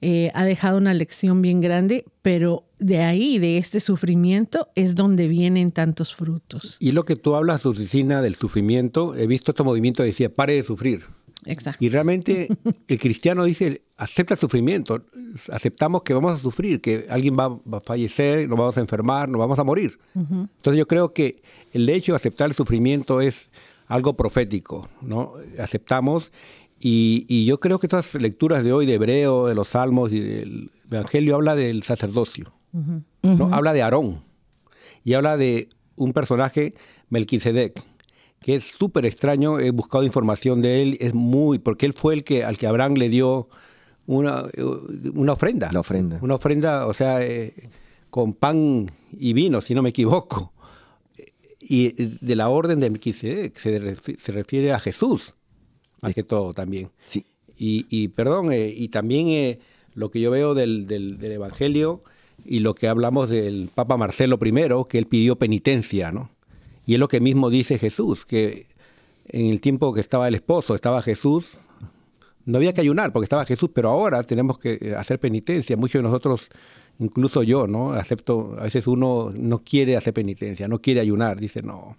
Eh, ha dejado una lección bien grande, pero de ahí, de este sufrimiento, es donde vienen tantos frutos. Y lo que tú hablas, Susicina, del sufrimiento, he visto este movimiento que decía, pare de sufrir. Exacto. Y realmente el cristiano dice, acepta el sufrimiento, aceptamos que vamos a sufrir, que alguien va, va a fallecer, nos vamos a enfermar, nos vamos a morir. Uh -huh. Entonces yo creo que el hecho de aceptar el sufrimiento es algo profético, ¿no? Aceptamos y, y, yo creo que estas lecturas de hoy de Hebreo, de los Salmos y del Evangelio habla del sacerdocio, uh -huh. ¿no? Uh -huh. habla de Aarón y habla de un personaje, Melquisedec, que es súper extraño. He buscado información de él, es muy, porque él fue el que al que Abraham le dio una, una ofrenda. La ofrenda. Una ofrenda, o sea, eh, con pan y vino, si no me equivoco. Y de la orden de Melquisedec se, se refiere a Jesús más que todo también. Sí. Y, y perdón, eh, y también eh, lo que yo veo del, del, del, Evangelio y lo que hablamos del Papa Marcelo I, que él pidió penitencia, ¿no? Y es lo que mismo dice Jesús, que en el tiempo que estaba el esposo, estaba Jesús, no había que ayunar porque estaba Jesús, pero ahora tenemos que hacer penitencia. Muchos de nosotros, incluso yo, ¿no? Acepto, a veces uno no quiere hacer penitencia, no quiere ayunar, dice no.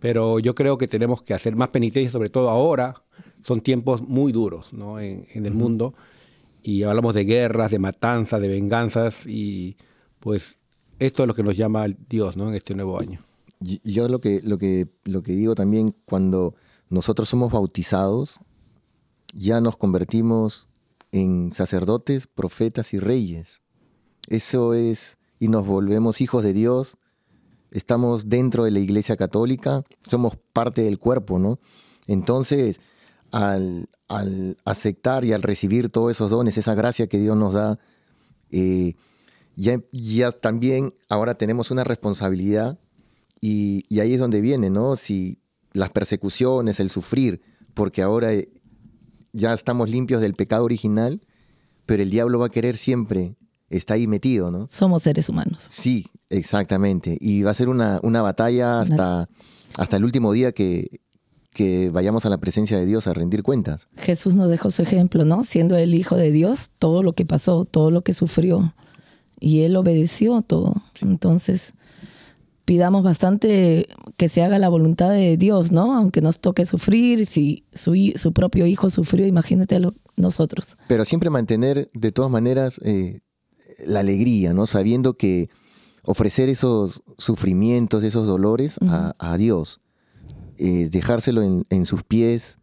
Pero yo creo que tenemos que hacer más penitencia, sobre todo ahora, son tiempos muy duros ¿no? en, en, el uh -huh. mundo y hablamos de guerras, de matanzas, de venganzas y pues esto es lo que nos llama Dios ¿no? en este nuevo año. Yo lo que, lo, que, lo que digo también, cuando nosotros somos bautizados, ya nos convertimos en sacerdotes, profetas y reyes. Eso es, y nos volvemos hijos de Dios, estamos dentro de la Iglesia Católica, somos parte del cuerpo, ¿no? Entonces, al, al aceptar y al recibir todos esos dones, esa gracia que Dios nos da, eh, ya, ya también ahora tenemos una responsabilidad y, y ahí es donde viene, ¿no? Si las persecuciones, el sufrir, porque ahora eh, ya estamos limpios del pecado original, pero el diablo va a querer siempre, está ahí metido, ¿no? Somos seres humanos. Sí, exactamente. Y va a ser una, una batalla hasta, hasta el último día que, que vayamos a la presencia de Dios a rendir cuentas. Jesús nos dejó su ejemplo, ¿no? Siendo el Hijo de Dios, todo lo que pasó, todo lo que sufrió. Y Él obedeció todo. Entonces, pidamos bastante que se haga la voluntad de Dios, ¿no? Aunque nos toque sufrir, si su, su propio Hijo sufrió, imagínate lo- nosotros. Pero siempre mantener, de todas maneras, eh, la alegría, ¿no? Sabiendo que ofrecer esos sufrimientos, esos dolores a, a Dios, eh, dejárselo en, sus pies.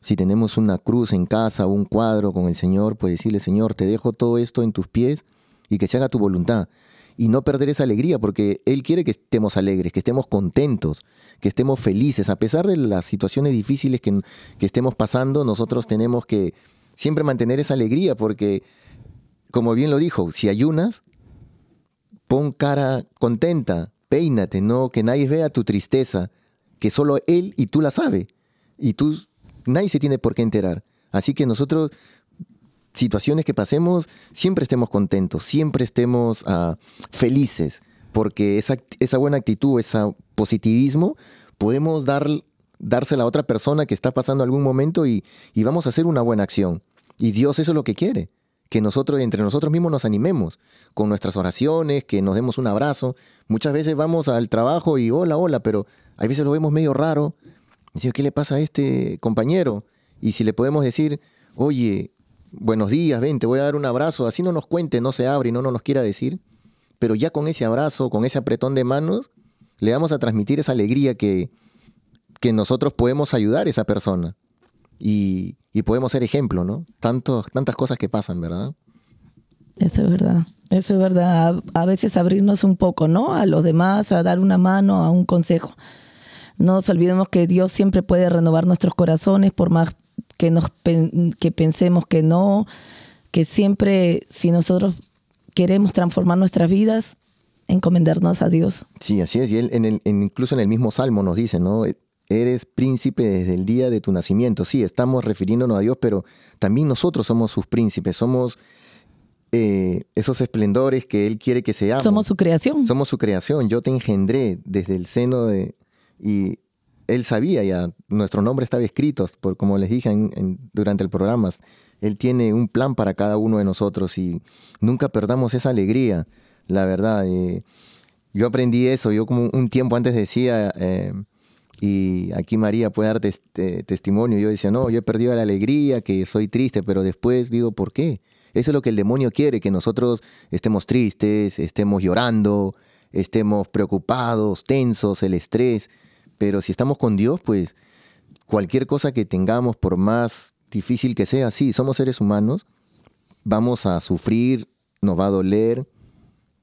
Si tenemos una cruz en casa un cuadro con el Señor, pues decirle, Señor, te dejo todo esto en tus pies y que se haga tu voluntad. Y no perder esa alegría, porque Él quiere que estemos alegres, que estemos contentos, que estemos felices. A pesar de las situaciones difíciles que, que estemos pasando, nosotros tenemos que siempre mantener esa alegría, porque, como bien lo dijo, si ayunas, pon cara contenta, peínate, no que nadie vea tu tristeza, que solo él y tú la sabe. Y tú, nadie se tiene por qué enterar. Así que nosotros, situaciones que pasemos, siempre estemos contentos, siempre estemos ah, felices, porque esa, esa buena actitud, ese positivismo, podemos dar, dársela a otra persona que está pasando algún momento y, y vamos a hacer una buena acción. Y Dios eso es lo que quiere, que nosotros entre nosotros mismos nos animemos con nuestras oraciones, que nos demos un abrazo. Muchas veces vamos al trabajo y hola, hola, pero hay veces lo vemos medio raro. Decimos, ¿qué le pasa a este compañero? Y si le podemos decir, oye, buenos días, ven, te voy a dar un abrazo, así no nos cuente, no se abre y no nos quiera decir, pero ya con ese abrazo, con ese apretón de manos, le vamos a transmitir esa alegría que, que nosotros podemos ayudar a esa persona y, y podemos ser ejemplo, ¿no? Tantos, tantas cosas que pasan, ¿verdad? Eso es verdad. Eso es verdad. A, a veces abrirnos un poco, ¿no? A los demás, a dar una mano, a un consejo. No nos olvidemos que Dios siempre puede renovar nuestros corazones, por más que, nos, que pensemos que no, que siempre, si nosotros queremos transformar nuestras vidas, encomendarnos a Dios. Sí, así es. Y él, en el, en- incluso en el mismo Salmo nos dice, ¿no? Eres príncipe desde el día de tu nacimiento. Sí, estamos refiriéndonos a Dios, pero también nosotros somos sus príncipes. Somos eh, esos esplendores que Él quiere que seamos. Somos su creación. Somos su creación. Yo te engendré desde el seno de... Y Él sabía ya, nuestro nombre estaba escrito, por, como les dije en- en- durante el programa. Él tiene un plan para cada uno de nosotros y nunca perdamos esa alegría, la verdad. eh, yo aprendí eso, yo como un tiempo antes decía, eh, y aquí María puede dar tes- te- testimonio, yo decía, no, yo he perdido la alegría, que soy triste, pero después digo, ¿por qué? Eso es lo que el demonio quiere, que nosotros estemos tristes, estemos llorando, estemos preocupados, tensos, el estrés, pero si estamos con Dios, pues cualquier cosa que tengamos, por más difícil que sea, sí, somos seres humanos, vamos a sufrir, nos va a doler,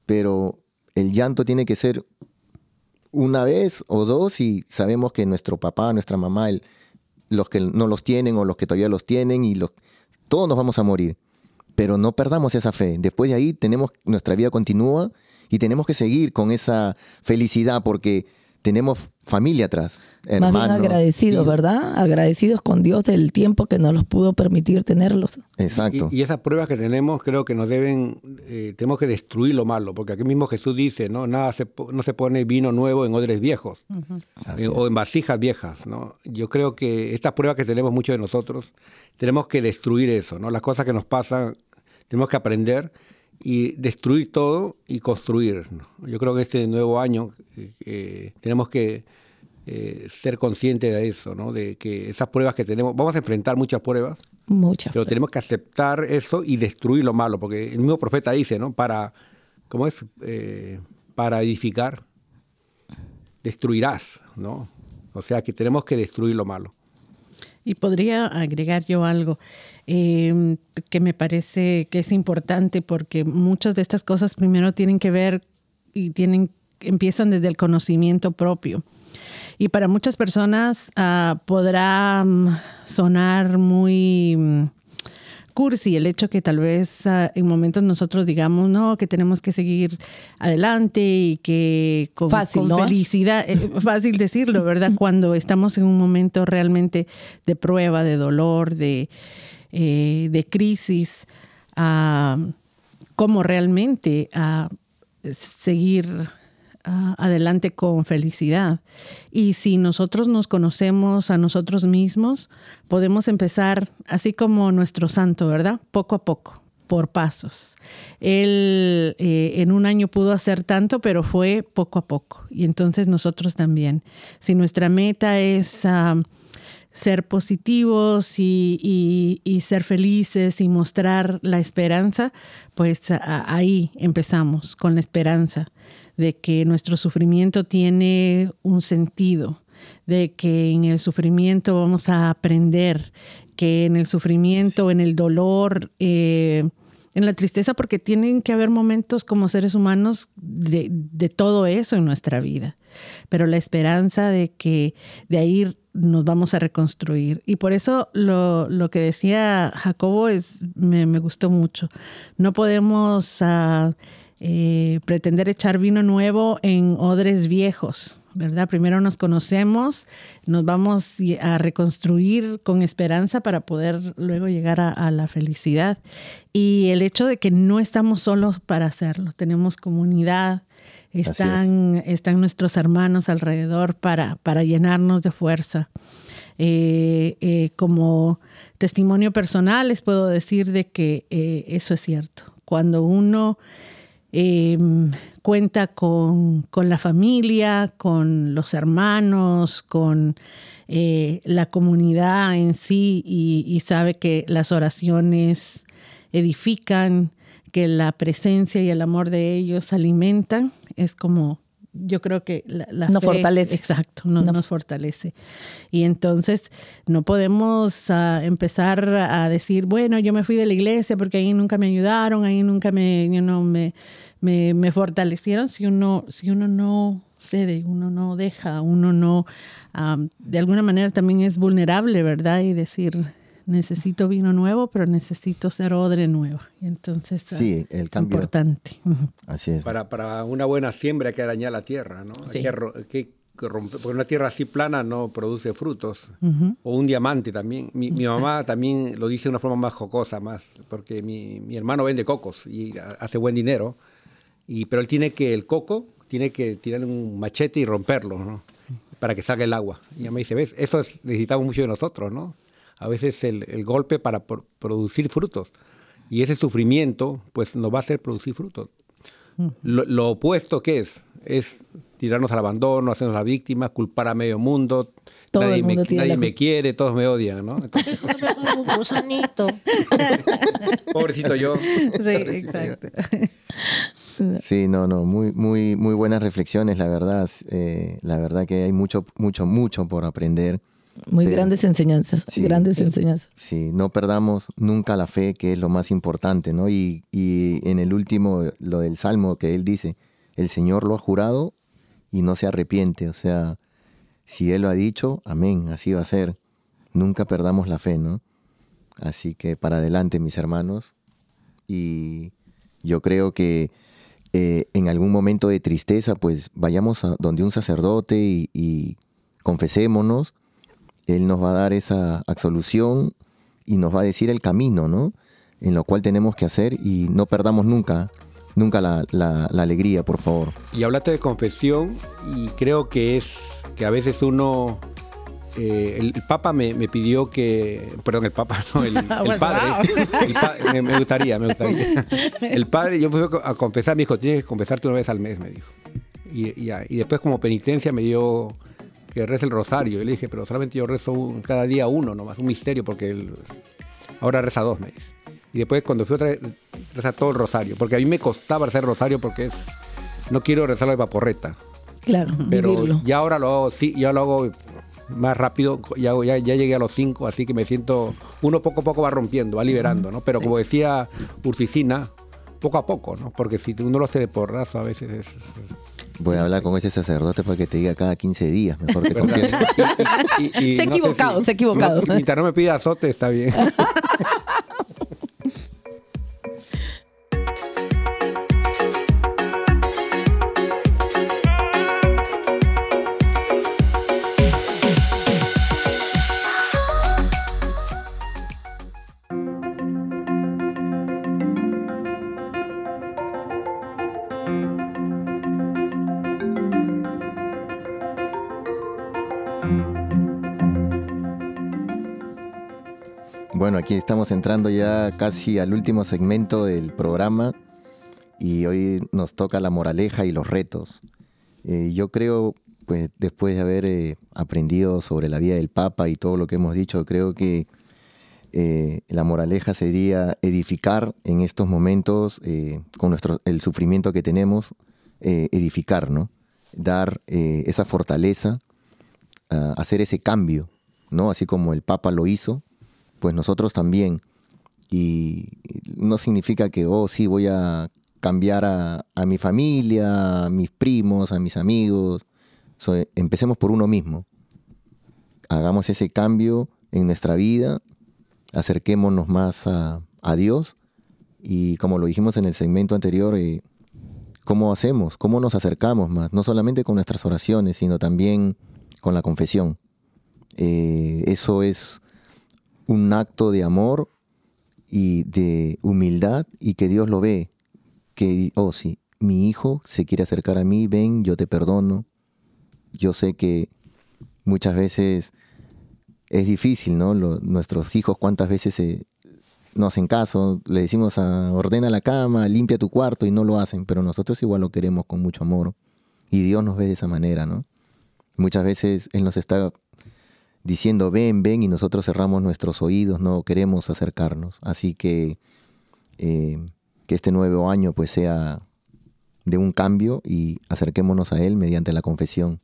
pero el llanto tiene que ser una vez o dos y sabemos que nuestro papá, nuestra mamá, el- los que no los tienen o los que todavía los tienen y los, todos nos vamos a morir. Pero no perdamos esa fe. Después de ahí tenemos nuestra vida continúa y tenemos que seguir con esa felicidad porque tenemos familia atrás, Más bien agradecidos, tíos. ¿verdad? Agradecidos con Dios del tiempo que nos los pudo permitir tenerlos. Exacto. Y, y esas pruebas que tenemos, creo que nos deben, eh, tenemos que destruir lo malo, porque aquí mismo Jesús dice, ¿no? Nada se, no se pone vino nuevo en odres viejos eh, o en vasijas viejas, ¿no? Yo creo que estas pruebas que tenemos muchos de nosotros, tenemos que destruir eso, ¿no? Las cosas que nos pasan, tenemos que aprender y destruir todo y construir. ¿no? Yo creo que este nuevo año eh, eh, tenemos que eh, ser conscientes de eso, ¿no? De que esas pruebas que tenemos, vamos a enfrentar muchas pruebas, Muchas. pero tenemos que aceptar eso y destruir lo malo, porque el mismo profeta dice, ¿no? Para, ¿cómo es? Eh, para edificar. destruirás, ¿no? O sea que tenemos que destruir lo malo. Y podría agregar yo algo eh, que me parece que es importante porque muchas de estas cosas primero tienen que ver y tienen empiezan desde el conocimiento propio. Y para muchas personas ah, podrá mm, sonar muy mm, cursi el hecho que tal vez ah, en momentos nosotros digamos, no, que tenemos que seguir adelante y que con, Fácil, con ¿no? felicidad, eh, fácil decirlo, ¿verdad? Cuando estamos en un momento realmente de prueba, de dolor, de, eh, de crisis, ah, cómo realmente ah, seguir adelante con felicidad. Y si nosotros nos conocemos a nosotros mismos, podemos empezar así como nuestro santo, ¿verdad? Poco a poco, por pasos. Él eh, en un año pudo hacer tanto, pero fue poco a poco. Y entonces nosotros también. Si nuestra meta es... ser positivos y, y- ser felices y mostrar la esperanza, pues ahí empezamos con la esperanza de que nuestro sufrimiento tiene un sentido, de que en el sufrimiento vamos a aprender, que en el sufrimiento, en el dolor, eh, en la tristeza, porque tienen que haber momentos como seres humanos de, todo eso en nuestra vida, pero la esperanza de que de ahí nos vamos a reconstruir. Y por eso lo, lo que decía Jacobo es, me, me gustó mucho. No podemos ah, eh, pretender echar vino nuevo en odres viejos, ¿verdad? Primero nos conocemos, nos vamos a reconstruir con esperanza para poder luego llegar a, a la felicidad. Y el hecho de que no estamos solos para hacerlo, tenemos comunidad, es. están, están nuestros hermanos alrededor para, para llenarnos de fuerza. Eh, eh, como testimonio personal les puedo decir de que eh, eso es cierto. Cuando uno eh, cuenta con, con la familia, con los hermanos, con eh, la comunidad en sí y, y sabe que las oraciones edifican, que la presencia y el amor de ellos alimentan, es como, yo creo que la, la Nos fe- fortalece. Exacto, no- Nos- nos fortalece. Y entonces no podemos ah, empezar a decir, bueno, yo me fui de la iglesia porque ahí nunca me ayudaron, ahí nunca me, you know, me, me, me fortalecieron si uno, si uno no cede, uno no deja, uno no, de alguna manera también es vulnerable, ¿verdad? Y decir, necesito vino nuevo, pero necesito ser odre nuevo. Y entonces, ah, Sí, el cambio. importante. Así es. Para, para una buena siembra hay que arañar la tierra, ¿no? Sí. hay que romper- porque una tierra así plana no produce frutos. O un diamante también. Mi, mi mamá también lo dice de una forma más jocosa, más, porque mi, mi hermano vende cocos y ha- hace buen dinero. Y, pero él tiene que, el coco, tiene que tirar un machete y romperlo, ¿no? Para que salga el agua. Y ella me dice, ¿ves? Eso es- necesitamos mucho de nosotros, ¿no? A veces el, el golpe para por- producir frutos. Y ese sufrimiento, pues nos va a hacer producir frutos. Lo, lo opuesto que es, es tirarnos al abandono, hacernos la víctima, culpar a medio mundo. Todo nadie el mundo me, tiene nadie la me quiere, todos me odian, ¿no? Entonces, gusanito. pobrecito yo. Sí, exacto. Sí, no, no, muy, muy, muy buenas reflexiones, la verdad. eh, la verdad que hay mucho, mucho, mucho por aprender. Muy Pero- grandes enseñanzas, Sí. grandes enseñanzas. Sí, no perdamos nunca la fe, que es lo más importante, ¿no? Y, y en el último, lo del Salmo que él dice, el Señor lo ha jurado y no se arrepiente. O sea, si Él lo ha dicho, amén, así va a ser. Nunca perdamos la fe, ¿no? Así que para adelante, mis hermanos. Y yo creo que eh, en algún momento de tristeza, pues vayamos a donde un sacerdote y, confesémonos. Él nos va a dar esa absolución y nos va a decir el camino, ¿no? En lo cual tenemos que hacer y no perdamos nunca, nunca la, la- la alegría, por favor. Y hablaste de confesión y creo que es que a veces uno... eh, el, el Papa me, me pidió que... Perdón, el Papa, no, el, padre. El pa- me, me gustaría, me gustaría. El padre, yo fui a confesar, me dijo, tienes que confesarte una vez al mes, me dijo. Y, y, y después como penitencia me dio que reza el rosario. Y le dije, pero solamente yo rezo un- cada día uno nomás, un misterio, porque el- ahora reza dos, me dice. Y después cuando fui otra vez, reza todo el rosario. Porque a mí me costaba el rosario porque es, no quiero rezarlo de vaporreta. Claro, Pero vivirlo. ya ahora lo hago, sí, ya lo hago más rápido, ya, ya, ya llegué a los cinco, así que me siento, uno poco a poco va rompiendo, va liberando, ¿no? Pero como decía Urticina, poco a poco, ¿no? Porque si uno lo hace de porrazo a veces es... Voy a hablar con ese sacerdote para que te diga cada 15 días, mejor te confieso. Se ha no sé equivocado, se ha equivocado. No, mientras no me pida azote, está bien. estamos entrando ya casi al último segmento del programa y hoy nos toca la moraleja y los retos. Eh, yo creo, pues después de haber eh, aprendido sobre la vida del Papa y todo lo que hemos dicho, creo que eh, la moraleja sería edificar en estos momentos, con nuestro, el sufrimiento que tenemos, edificar, ¿no? Dar esa fortaleza, a hacer ese cambio, ¿no? Así como el Papa lo hizo, pues nosotros también. Y no significa que, oh, sí, voy a cambiar a, a mi familia, a mis primos, a mis amigos. So, empecemos por uno mismo. Hagamos ese cambio en nuestra vida, acerquémonos más a, a Dios y como lo dijimos en el segmento anterior, eh, ¿cómo hacemos? ¿Cómo nos acercamos más? No solamente con nuestras oraciones, sino también con la confesión. Eh, eso es un acto de amor y de humildad y que Dios lo ve. Que, oh sí, mi hijo se quiere acercar a mí, ven, yo te perdono. Yo sé que muchas veces es difícil, ¿no? Lo- nuestros hijos cuántas veces se, no hacen caso, le decimos a ordena la cama, limpia tu cuarto y no lo hacen, pero nosotros igual lo queremos con mucho amor y Dios nos ve de esa manera, ¿no? Muchas veces Él nos está diciendo ven, ven y nosotros cerramos nuestros oídos, no queremos acercarnos. Así que eh, que este nuevo año pues sea de un cambio y acerquémonos a Él mediante la confesión.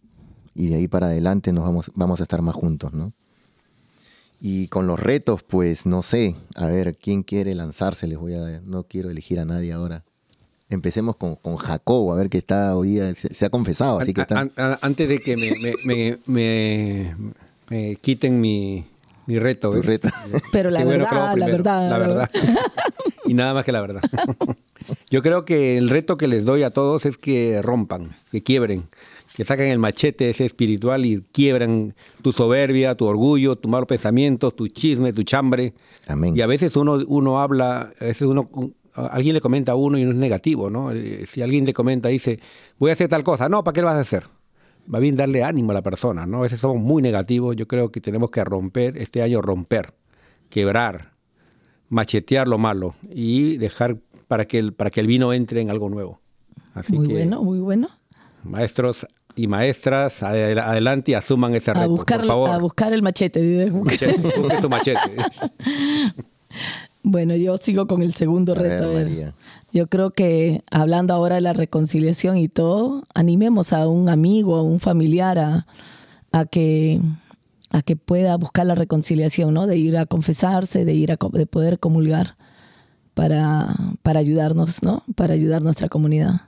Y de ahí para adelante nos vamos, vamos a estar más juntos, ¿no? Y con los retos, pues no sé, a ver, ¿quién quiere lanzarse? Les voy a, no quiero elegir a nadie ahora. Empecemos con, con Jacobo, a ver que está hoy día, se, se ha confesado, así que está. An- an- antes de que me, me- me- me- me quiten mi, mi reto. Reto. Pero la bueno verdad, la verdad. La verdad. y nada más que la verdad. Yo creo que el reto que les doy a todos es que rompan, que quiebren, que saquen el machete ese espiritual y quiebran tu soberbia, tu orgullo, tus malos pensamientos, tu chisme, tu chambre. Amén. Y a veces uno, uno habla, a veces uno, alguien le comenta a uno y no es negativo, ¿no? Eh, Si alguien le comenta, dice, voy a hacer tal cosa, no, ¿para qué lo vas a hacer? Va bien darle ánimo a la persona, ¿no? A veces somos muy negativos, yo creo que tenemos que romper, este año romper, quebrar, machetear lo malo y dejar para que el, para que el vino entre en algo nuevo. Así Muy que, bueno, muy bueno. maestros y maestras, adel- adelante y asuman ese A reto, buscar, por favor. a buscar el machete. Machete, busque su machete. Bueno, yo sigo con el segundo reto. a ver. María. Yo creo que hablando ahora de la reconciliación y todo, animemos a un amigo, a un familiar a, a que a que pueda buscar la reconciliación, ¿no? De ir a confesarse, de ir a de poder comulgar para, para ayudarnos, ¿no? Para ayudar a nuestra comunidad.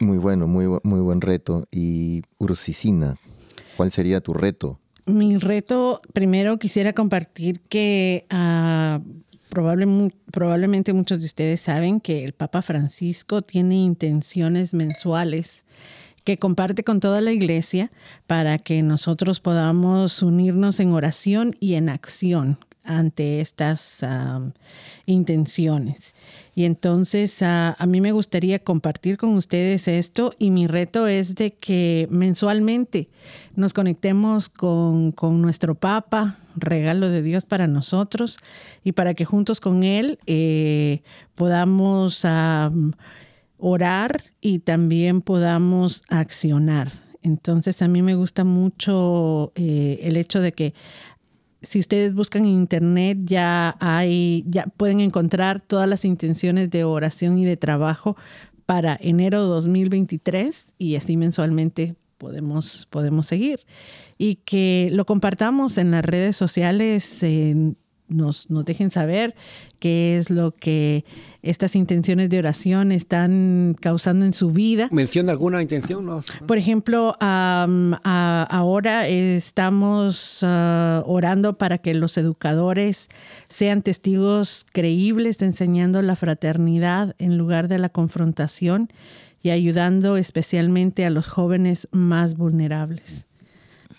Muy bueno, muy, muy buen reto. Y Ursicina, ¿cuál sería tu reto? Mi reto, primero quisiera compartir que ah, probablemente muchos de ustedes saben que el Papa Francisco tiene intenciones mensuales que comparte con toda la iglesia para que nosotros podamos unirnos en oración y en acción ante estas intenciones. Y entonces a mí me gustaría compartir con ustedes esto y mi reto es de que mensualmente nos conectemos con, con nuestro Papa, regalo de Dios para nosotros, y para que juntos con Él eh, podamos orar y también podamos accionar. Entonces a mí me gusta mucho eh, el hecho de que si ustedes buscan en internet ya hay, ya pueden encontrar todas las intenciones de oración y de trabajo para enero 2023 y así mensualmente podemos, podemos seguir. Y que lo compartamos en las redes sociales, eh, nos, nos dejen saber qué es lo que estas intenciones de oración están causando en su vida. ¿Menciona alguna intención? No. Por ejemplo, a- ahora estamos ah, orando para que los educadores sean testigos creíbles enseñando la fraternidad en lugar de la confrontación y ayudando especialmente a los jóvenes más vulnerables.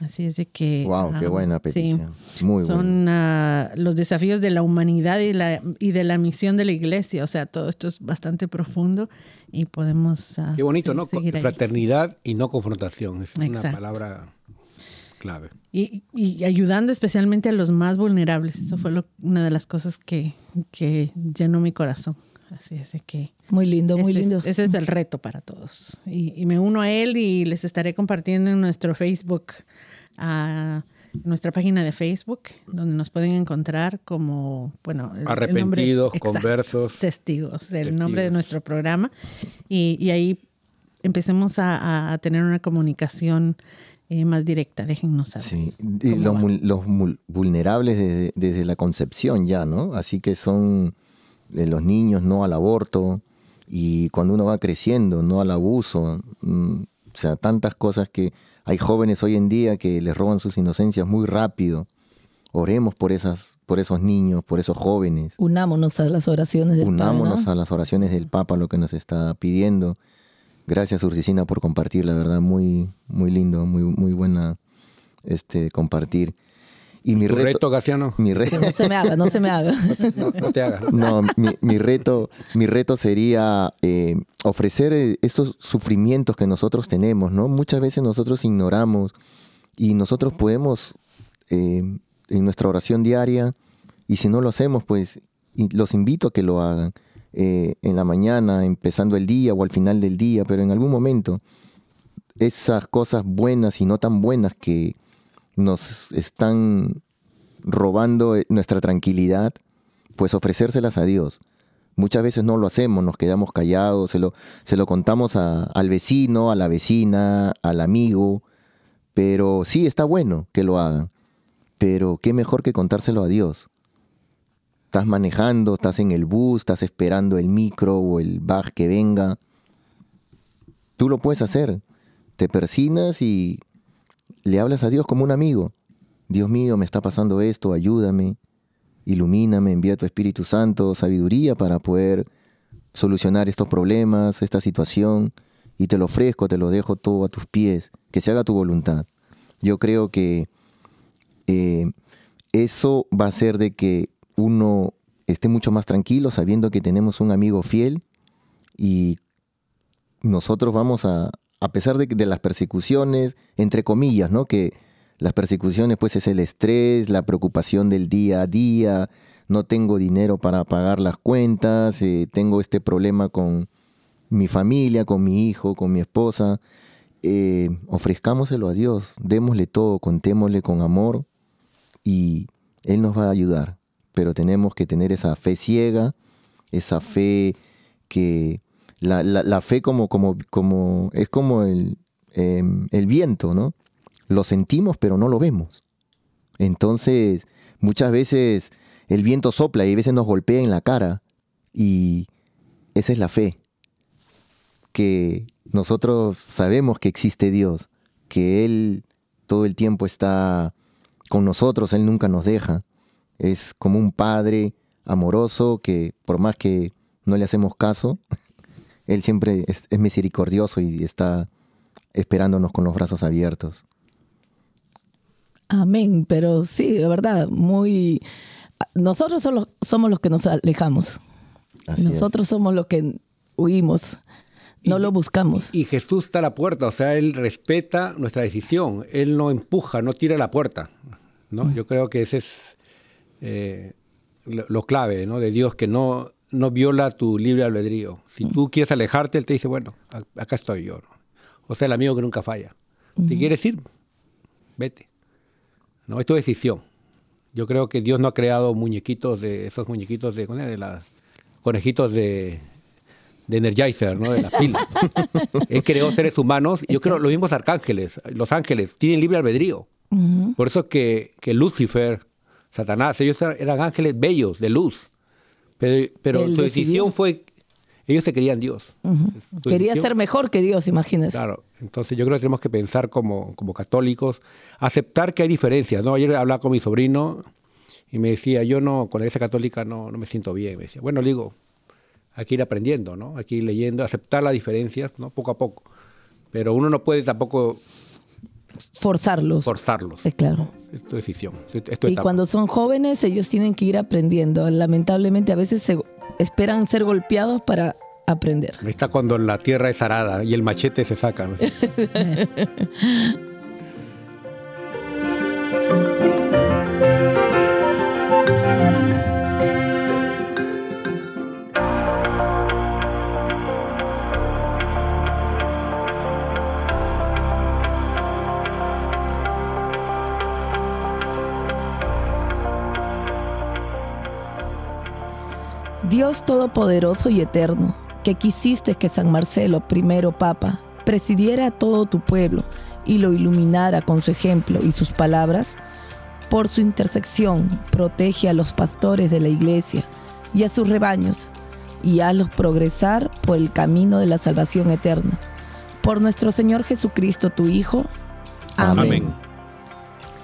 Así es de que... Wow, qué ah, buena sí. petición. Muy buena. Son ah, los desafíos de la humanidad y, la, y de la misión de la iglesia. O sea, todo esto es bastante profundo y podemos... ah, Qué bonito, sí, ¿no? ahí. Fraternidad y no confrontación. Es una palabra clave. Y, y ayudando especialmente a los más vulnerables. Eso fue lo- una de las cosas que, que llenó mi corazón. Así es de que Muy lindo, muy ese, es- lindo. ese es el reto para todos. Y, y me uno a él y les estaré compartiendo en nuestro Facebook, a nuestra página de Facebook, donde nos pueden encontrar como, bueno, el- el nombre- Arrepentidos, Exacto, conversos. testigos, el nombre de nuestro programa. Y, y ahí empecemos a, tener una comunicación eh, más directa. Déjennos saber. Sí, y ¿Cómo los, los vulnerables desde, desde la concepción ya, ¿no? Así que son eh, los niños, no al aborto, y cuando uno va creciendo, no al abuso, mm, o sea, tantas cosas que hay jóvenes hoy en día que les roban sus inocencias muy rápido. Oremos por, esas, por esos niños, por esos jóvenes. Unámonos a las oraciones del Unámonos ¿no? a las oraciones del Papa, lo que nos está pidiendo. Gracias, Ursicina, por compartir, la verdad, muy, muy lindo, muy, muy buena este, compartir. Y mi ¿Tu reto, reto, Gaciano? mi Que reto, no se me haga, no se me haga. No, no te hagas. no, mi, mi reto, mi reto sería eh, ofrecer eh, esos sufrimientos que nosotros tenemos, ¿no? Muchas veces nosotros ignoramos y nosotros podemos eh, en nuestra oración diaria y si no lo hacemos, pues los invito a que lo hagan eh, en la mañana, empezando el día o al final del día, pero en algún momento esas cosas buenas y no tan buenas que nos están robando eh, nuestra tranquilidad, pues ofrecérselas a Dios. Muchas veces no lo hacemos, nos quedamos callados, se lo, se lo contamos al vecino, a la vecina, al amigo, pero sí está bueno que lo hagan, pero qué mejor que contárselo a Dios. Estás manejando, estás en el bus, estás esperando el micro o el bag que venga. Tú lo puedes hacer. Te persinas y le hablas a Dios como un amigo. Dios mío, me está pasando esto, ayúdame, ilumíname, envía tu Espíritu Santo, sabiduría para poder solucionar estos problemas, esta situación, y te lo ofrezco, te lo dejo todo a tus pies, que se haga tu voluntad. Yo creo que eh, eso va a hacer de que uno esté mucho más tranquilo sabiendo que tenemos un amigo fiel y nosotros vamos a, a pesar de, las persecuciones, entre comillas, ¿no? Que las persecuciones pues es el estrés, la preocupación del día a día, no tengo dinero para pagar las cuentas, eh, tengo este problema con mi familia, con mi hijo, con mi esposa. Eh, ofrezcámoselo a Dios, démosle todo, contémosle con amor y Él nos va a ayudar. Pero tenemos que tener esa fe ciega, esa fe que la, la- fe como, como, como es como el, em, el viento, ¿no? Lo sentimos pero no lo vemos. Entonces, muchas veces el viento sopla y a veces nos golpea en la cara y esa es la fe, que nosotros sabemos que existe Dios, que Él todo el tiempo está con nosotros, Él nunca nos deja. Es como un padre amoroso que por más que no le hacemos caso, Él siempre es, es misericordioso y está esperándonos con los brazos abiertos. Amén, pero sí, de verdad, muy... Nosotros solo somos los que nos alejamos. Así es. Nosotros somos los que huimos, no Y- lo buscamos. Y Jesús está a la puerta, o sea, Él respeta nuestra decisión. Él no empuja, no tira la puerta. ¿no? Yo creo que ese es eh, lo, lo clave ¿no? de Dios, que no, no viola tu libre albedrío. Si tú quieres alejarte, Él te dice, bueno, acá estoy yo. ¿no? O sea, el amigo que nunca falla. Si quieres ir, vete. No, es tu decisión. Yo creo que Dios no ha creado muñequitos de esos muñequitos de, de las conejitos de, de Energizer, ¿no? De las pilas. Él creó seres humanos. Yo creo los mismos arcángeles, los ángeles, tienen libre albedrío. Por eso es que, que Lucifer, Satanás, ellos eran ángeles bellos, de luz. Pero, pero su decidió. decisión fue, ellos se creían Dios. Su Quería decisión- ser mejor que Dios, imagínese. Claro, entonces yo creo que tenemos que pensar como, como católicos, aceptar que hay diferencias, ¿no? Ayer hablaba con mi sobrino y me decía, yo no, con la iglesia católica no, no me siento bien. Me decía, bueno, le digo, hay que ir aprendiendo, ¿no? Hay que ir leyendo, aceptar las diferencias, ¿no? Poco a poco. Pero uno no puede tampoco Forzarlos. forzarlos. Eh, claro. Es tu decisión, es tu Y cuando son jóvenes, ellos tienen que ir aprendiendo. Lamentablemente, a veces se esperan ser golpeados para aprender. Está cuando la tierra es arada y el machete se saca. ¿no? Dios Todopoderoso y Eterno, que quisiste que San Marcelo, primero Papa, presidiera a todo tu pueblo y lo iluminara con su ejemplo y sus palabras, por su intersección protege a los pastores de la iglesia y a sus rebaños y hazlos progresar por el camino de la salvación eterna. Por nuestro Señor Jesucristo, tu Hijo. Amén. Amén.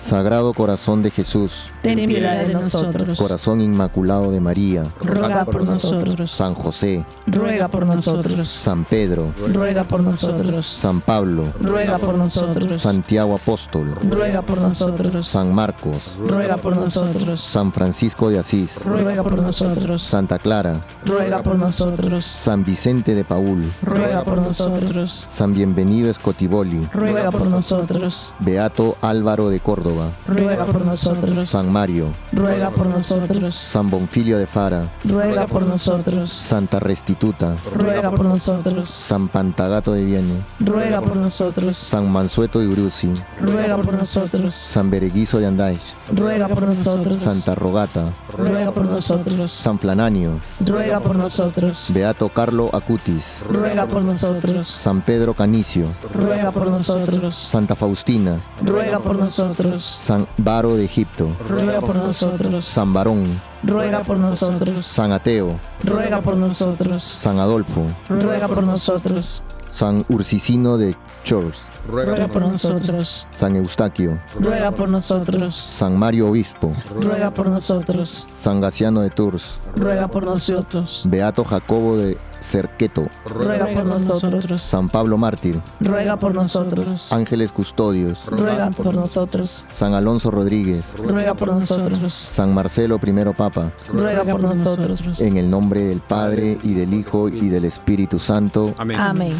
Sagrado corazón de Jesús, Ten piedad de nosotros. corazón inmaculado de María, Ruega por nosotros. San José, Ruega por nosotros. San Pedro, Ruega por nosotros. San Pablo, Ruega por nosotros. Santiago Apóstol, Ruega por nosotros. San Marcos, Ruega por nosotros. San Francisco de Asís, Ruega por nosotros. Santa Clara, Ruega por nosotros. San Vicente de Paul, Ruega por nosotros. San Bienvenido Escotiboli, Ruega por nosotros. Beato Álvaro de Córdoba, Ruega por nosotros. San Mario, Ruega por nosotros. San Bonfilio de Fara, Ruega por nosotros. Santa Restituta, Ruega por nosotros. San Pantagato de Viene, Ruega por nosotros. San Mansueto de Uruzi, Ruega por nosotros. San Bereguizo de Andaich, Ruega por nosotros. Santa Rogata, Ruega por nosotros. San Flananio, Ruega por nosotros. Beato Carlo Acutis, Ruega por nosotros. San Pedro Canicio, Ruega por nosotros. Santa Faustina, Ruega por nosotros. San Varo de Egipto, Ruega por nosotros. San Barón, Ruega por nosotros. San Ateo, Ruega por nosotros. San Adolfo, Ruega por nosotros. San Ursicino de Chors, Ruega por nosotros. San Eustaquio, Ruega por nosotros. San Mario Obispo, Ruega por nosotros. San Gaciano de Tours, Ruega por nosotros. Beato Jacobo de Cerqueto, Ruega por nosotros. San Pablo Mártir, Ruega por nosotros. Ángeles Custodios, Ruega por nosotros. San Alonso Rodríguez, Ruega por nosotros. San Marcelo I Papa, Ruega por nosotros. en el nombre del Padre y del Hijo y del Espíritu Santo. Amén. Amén.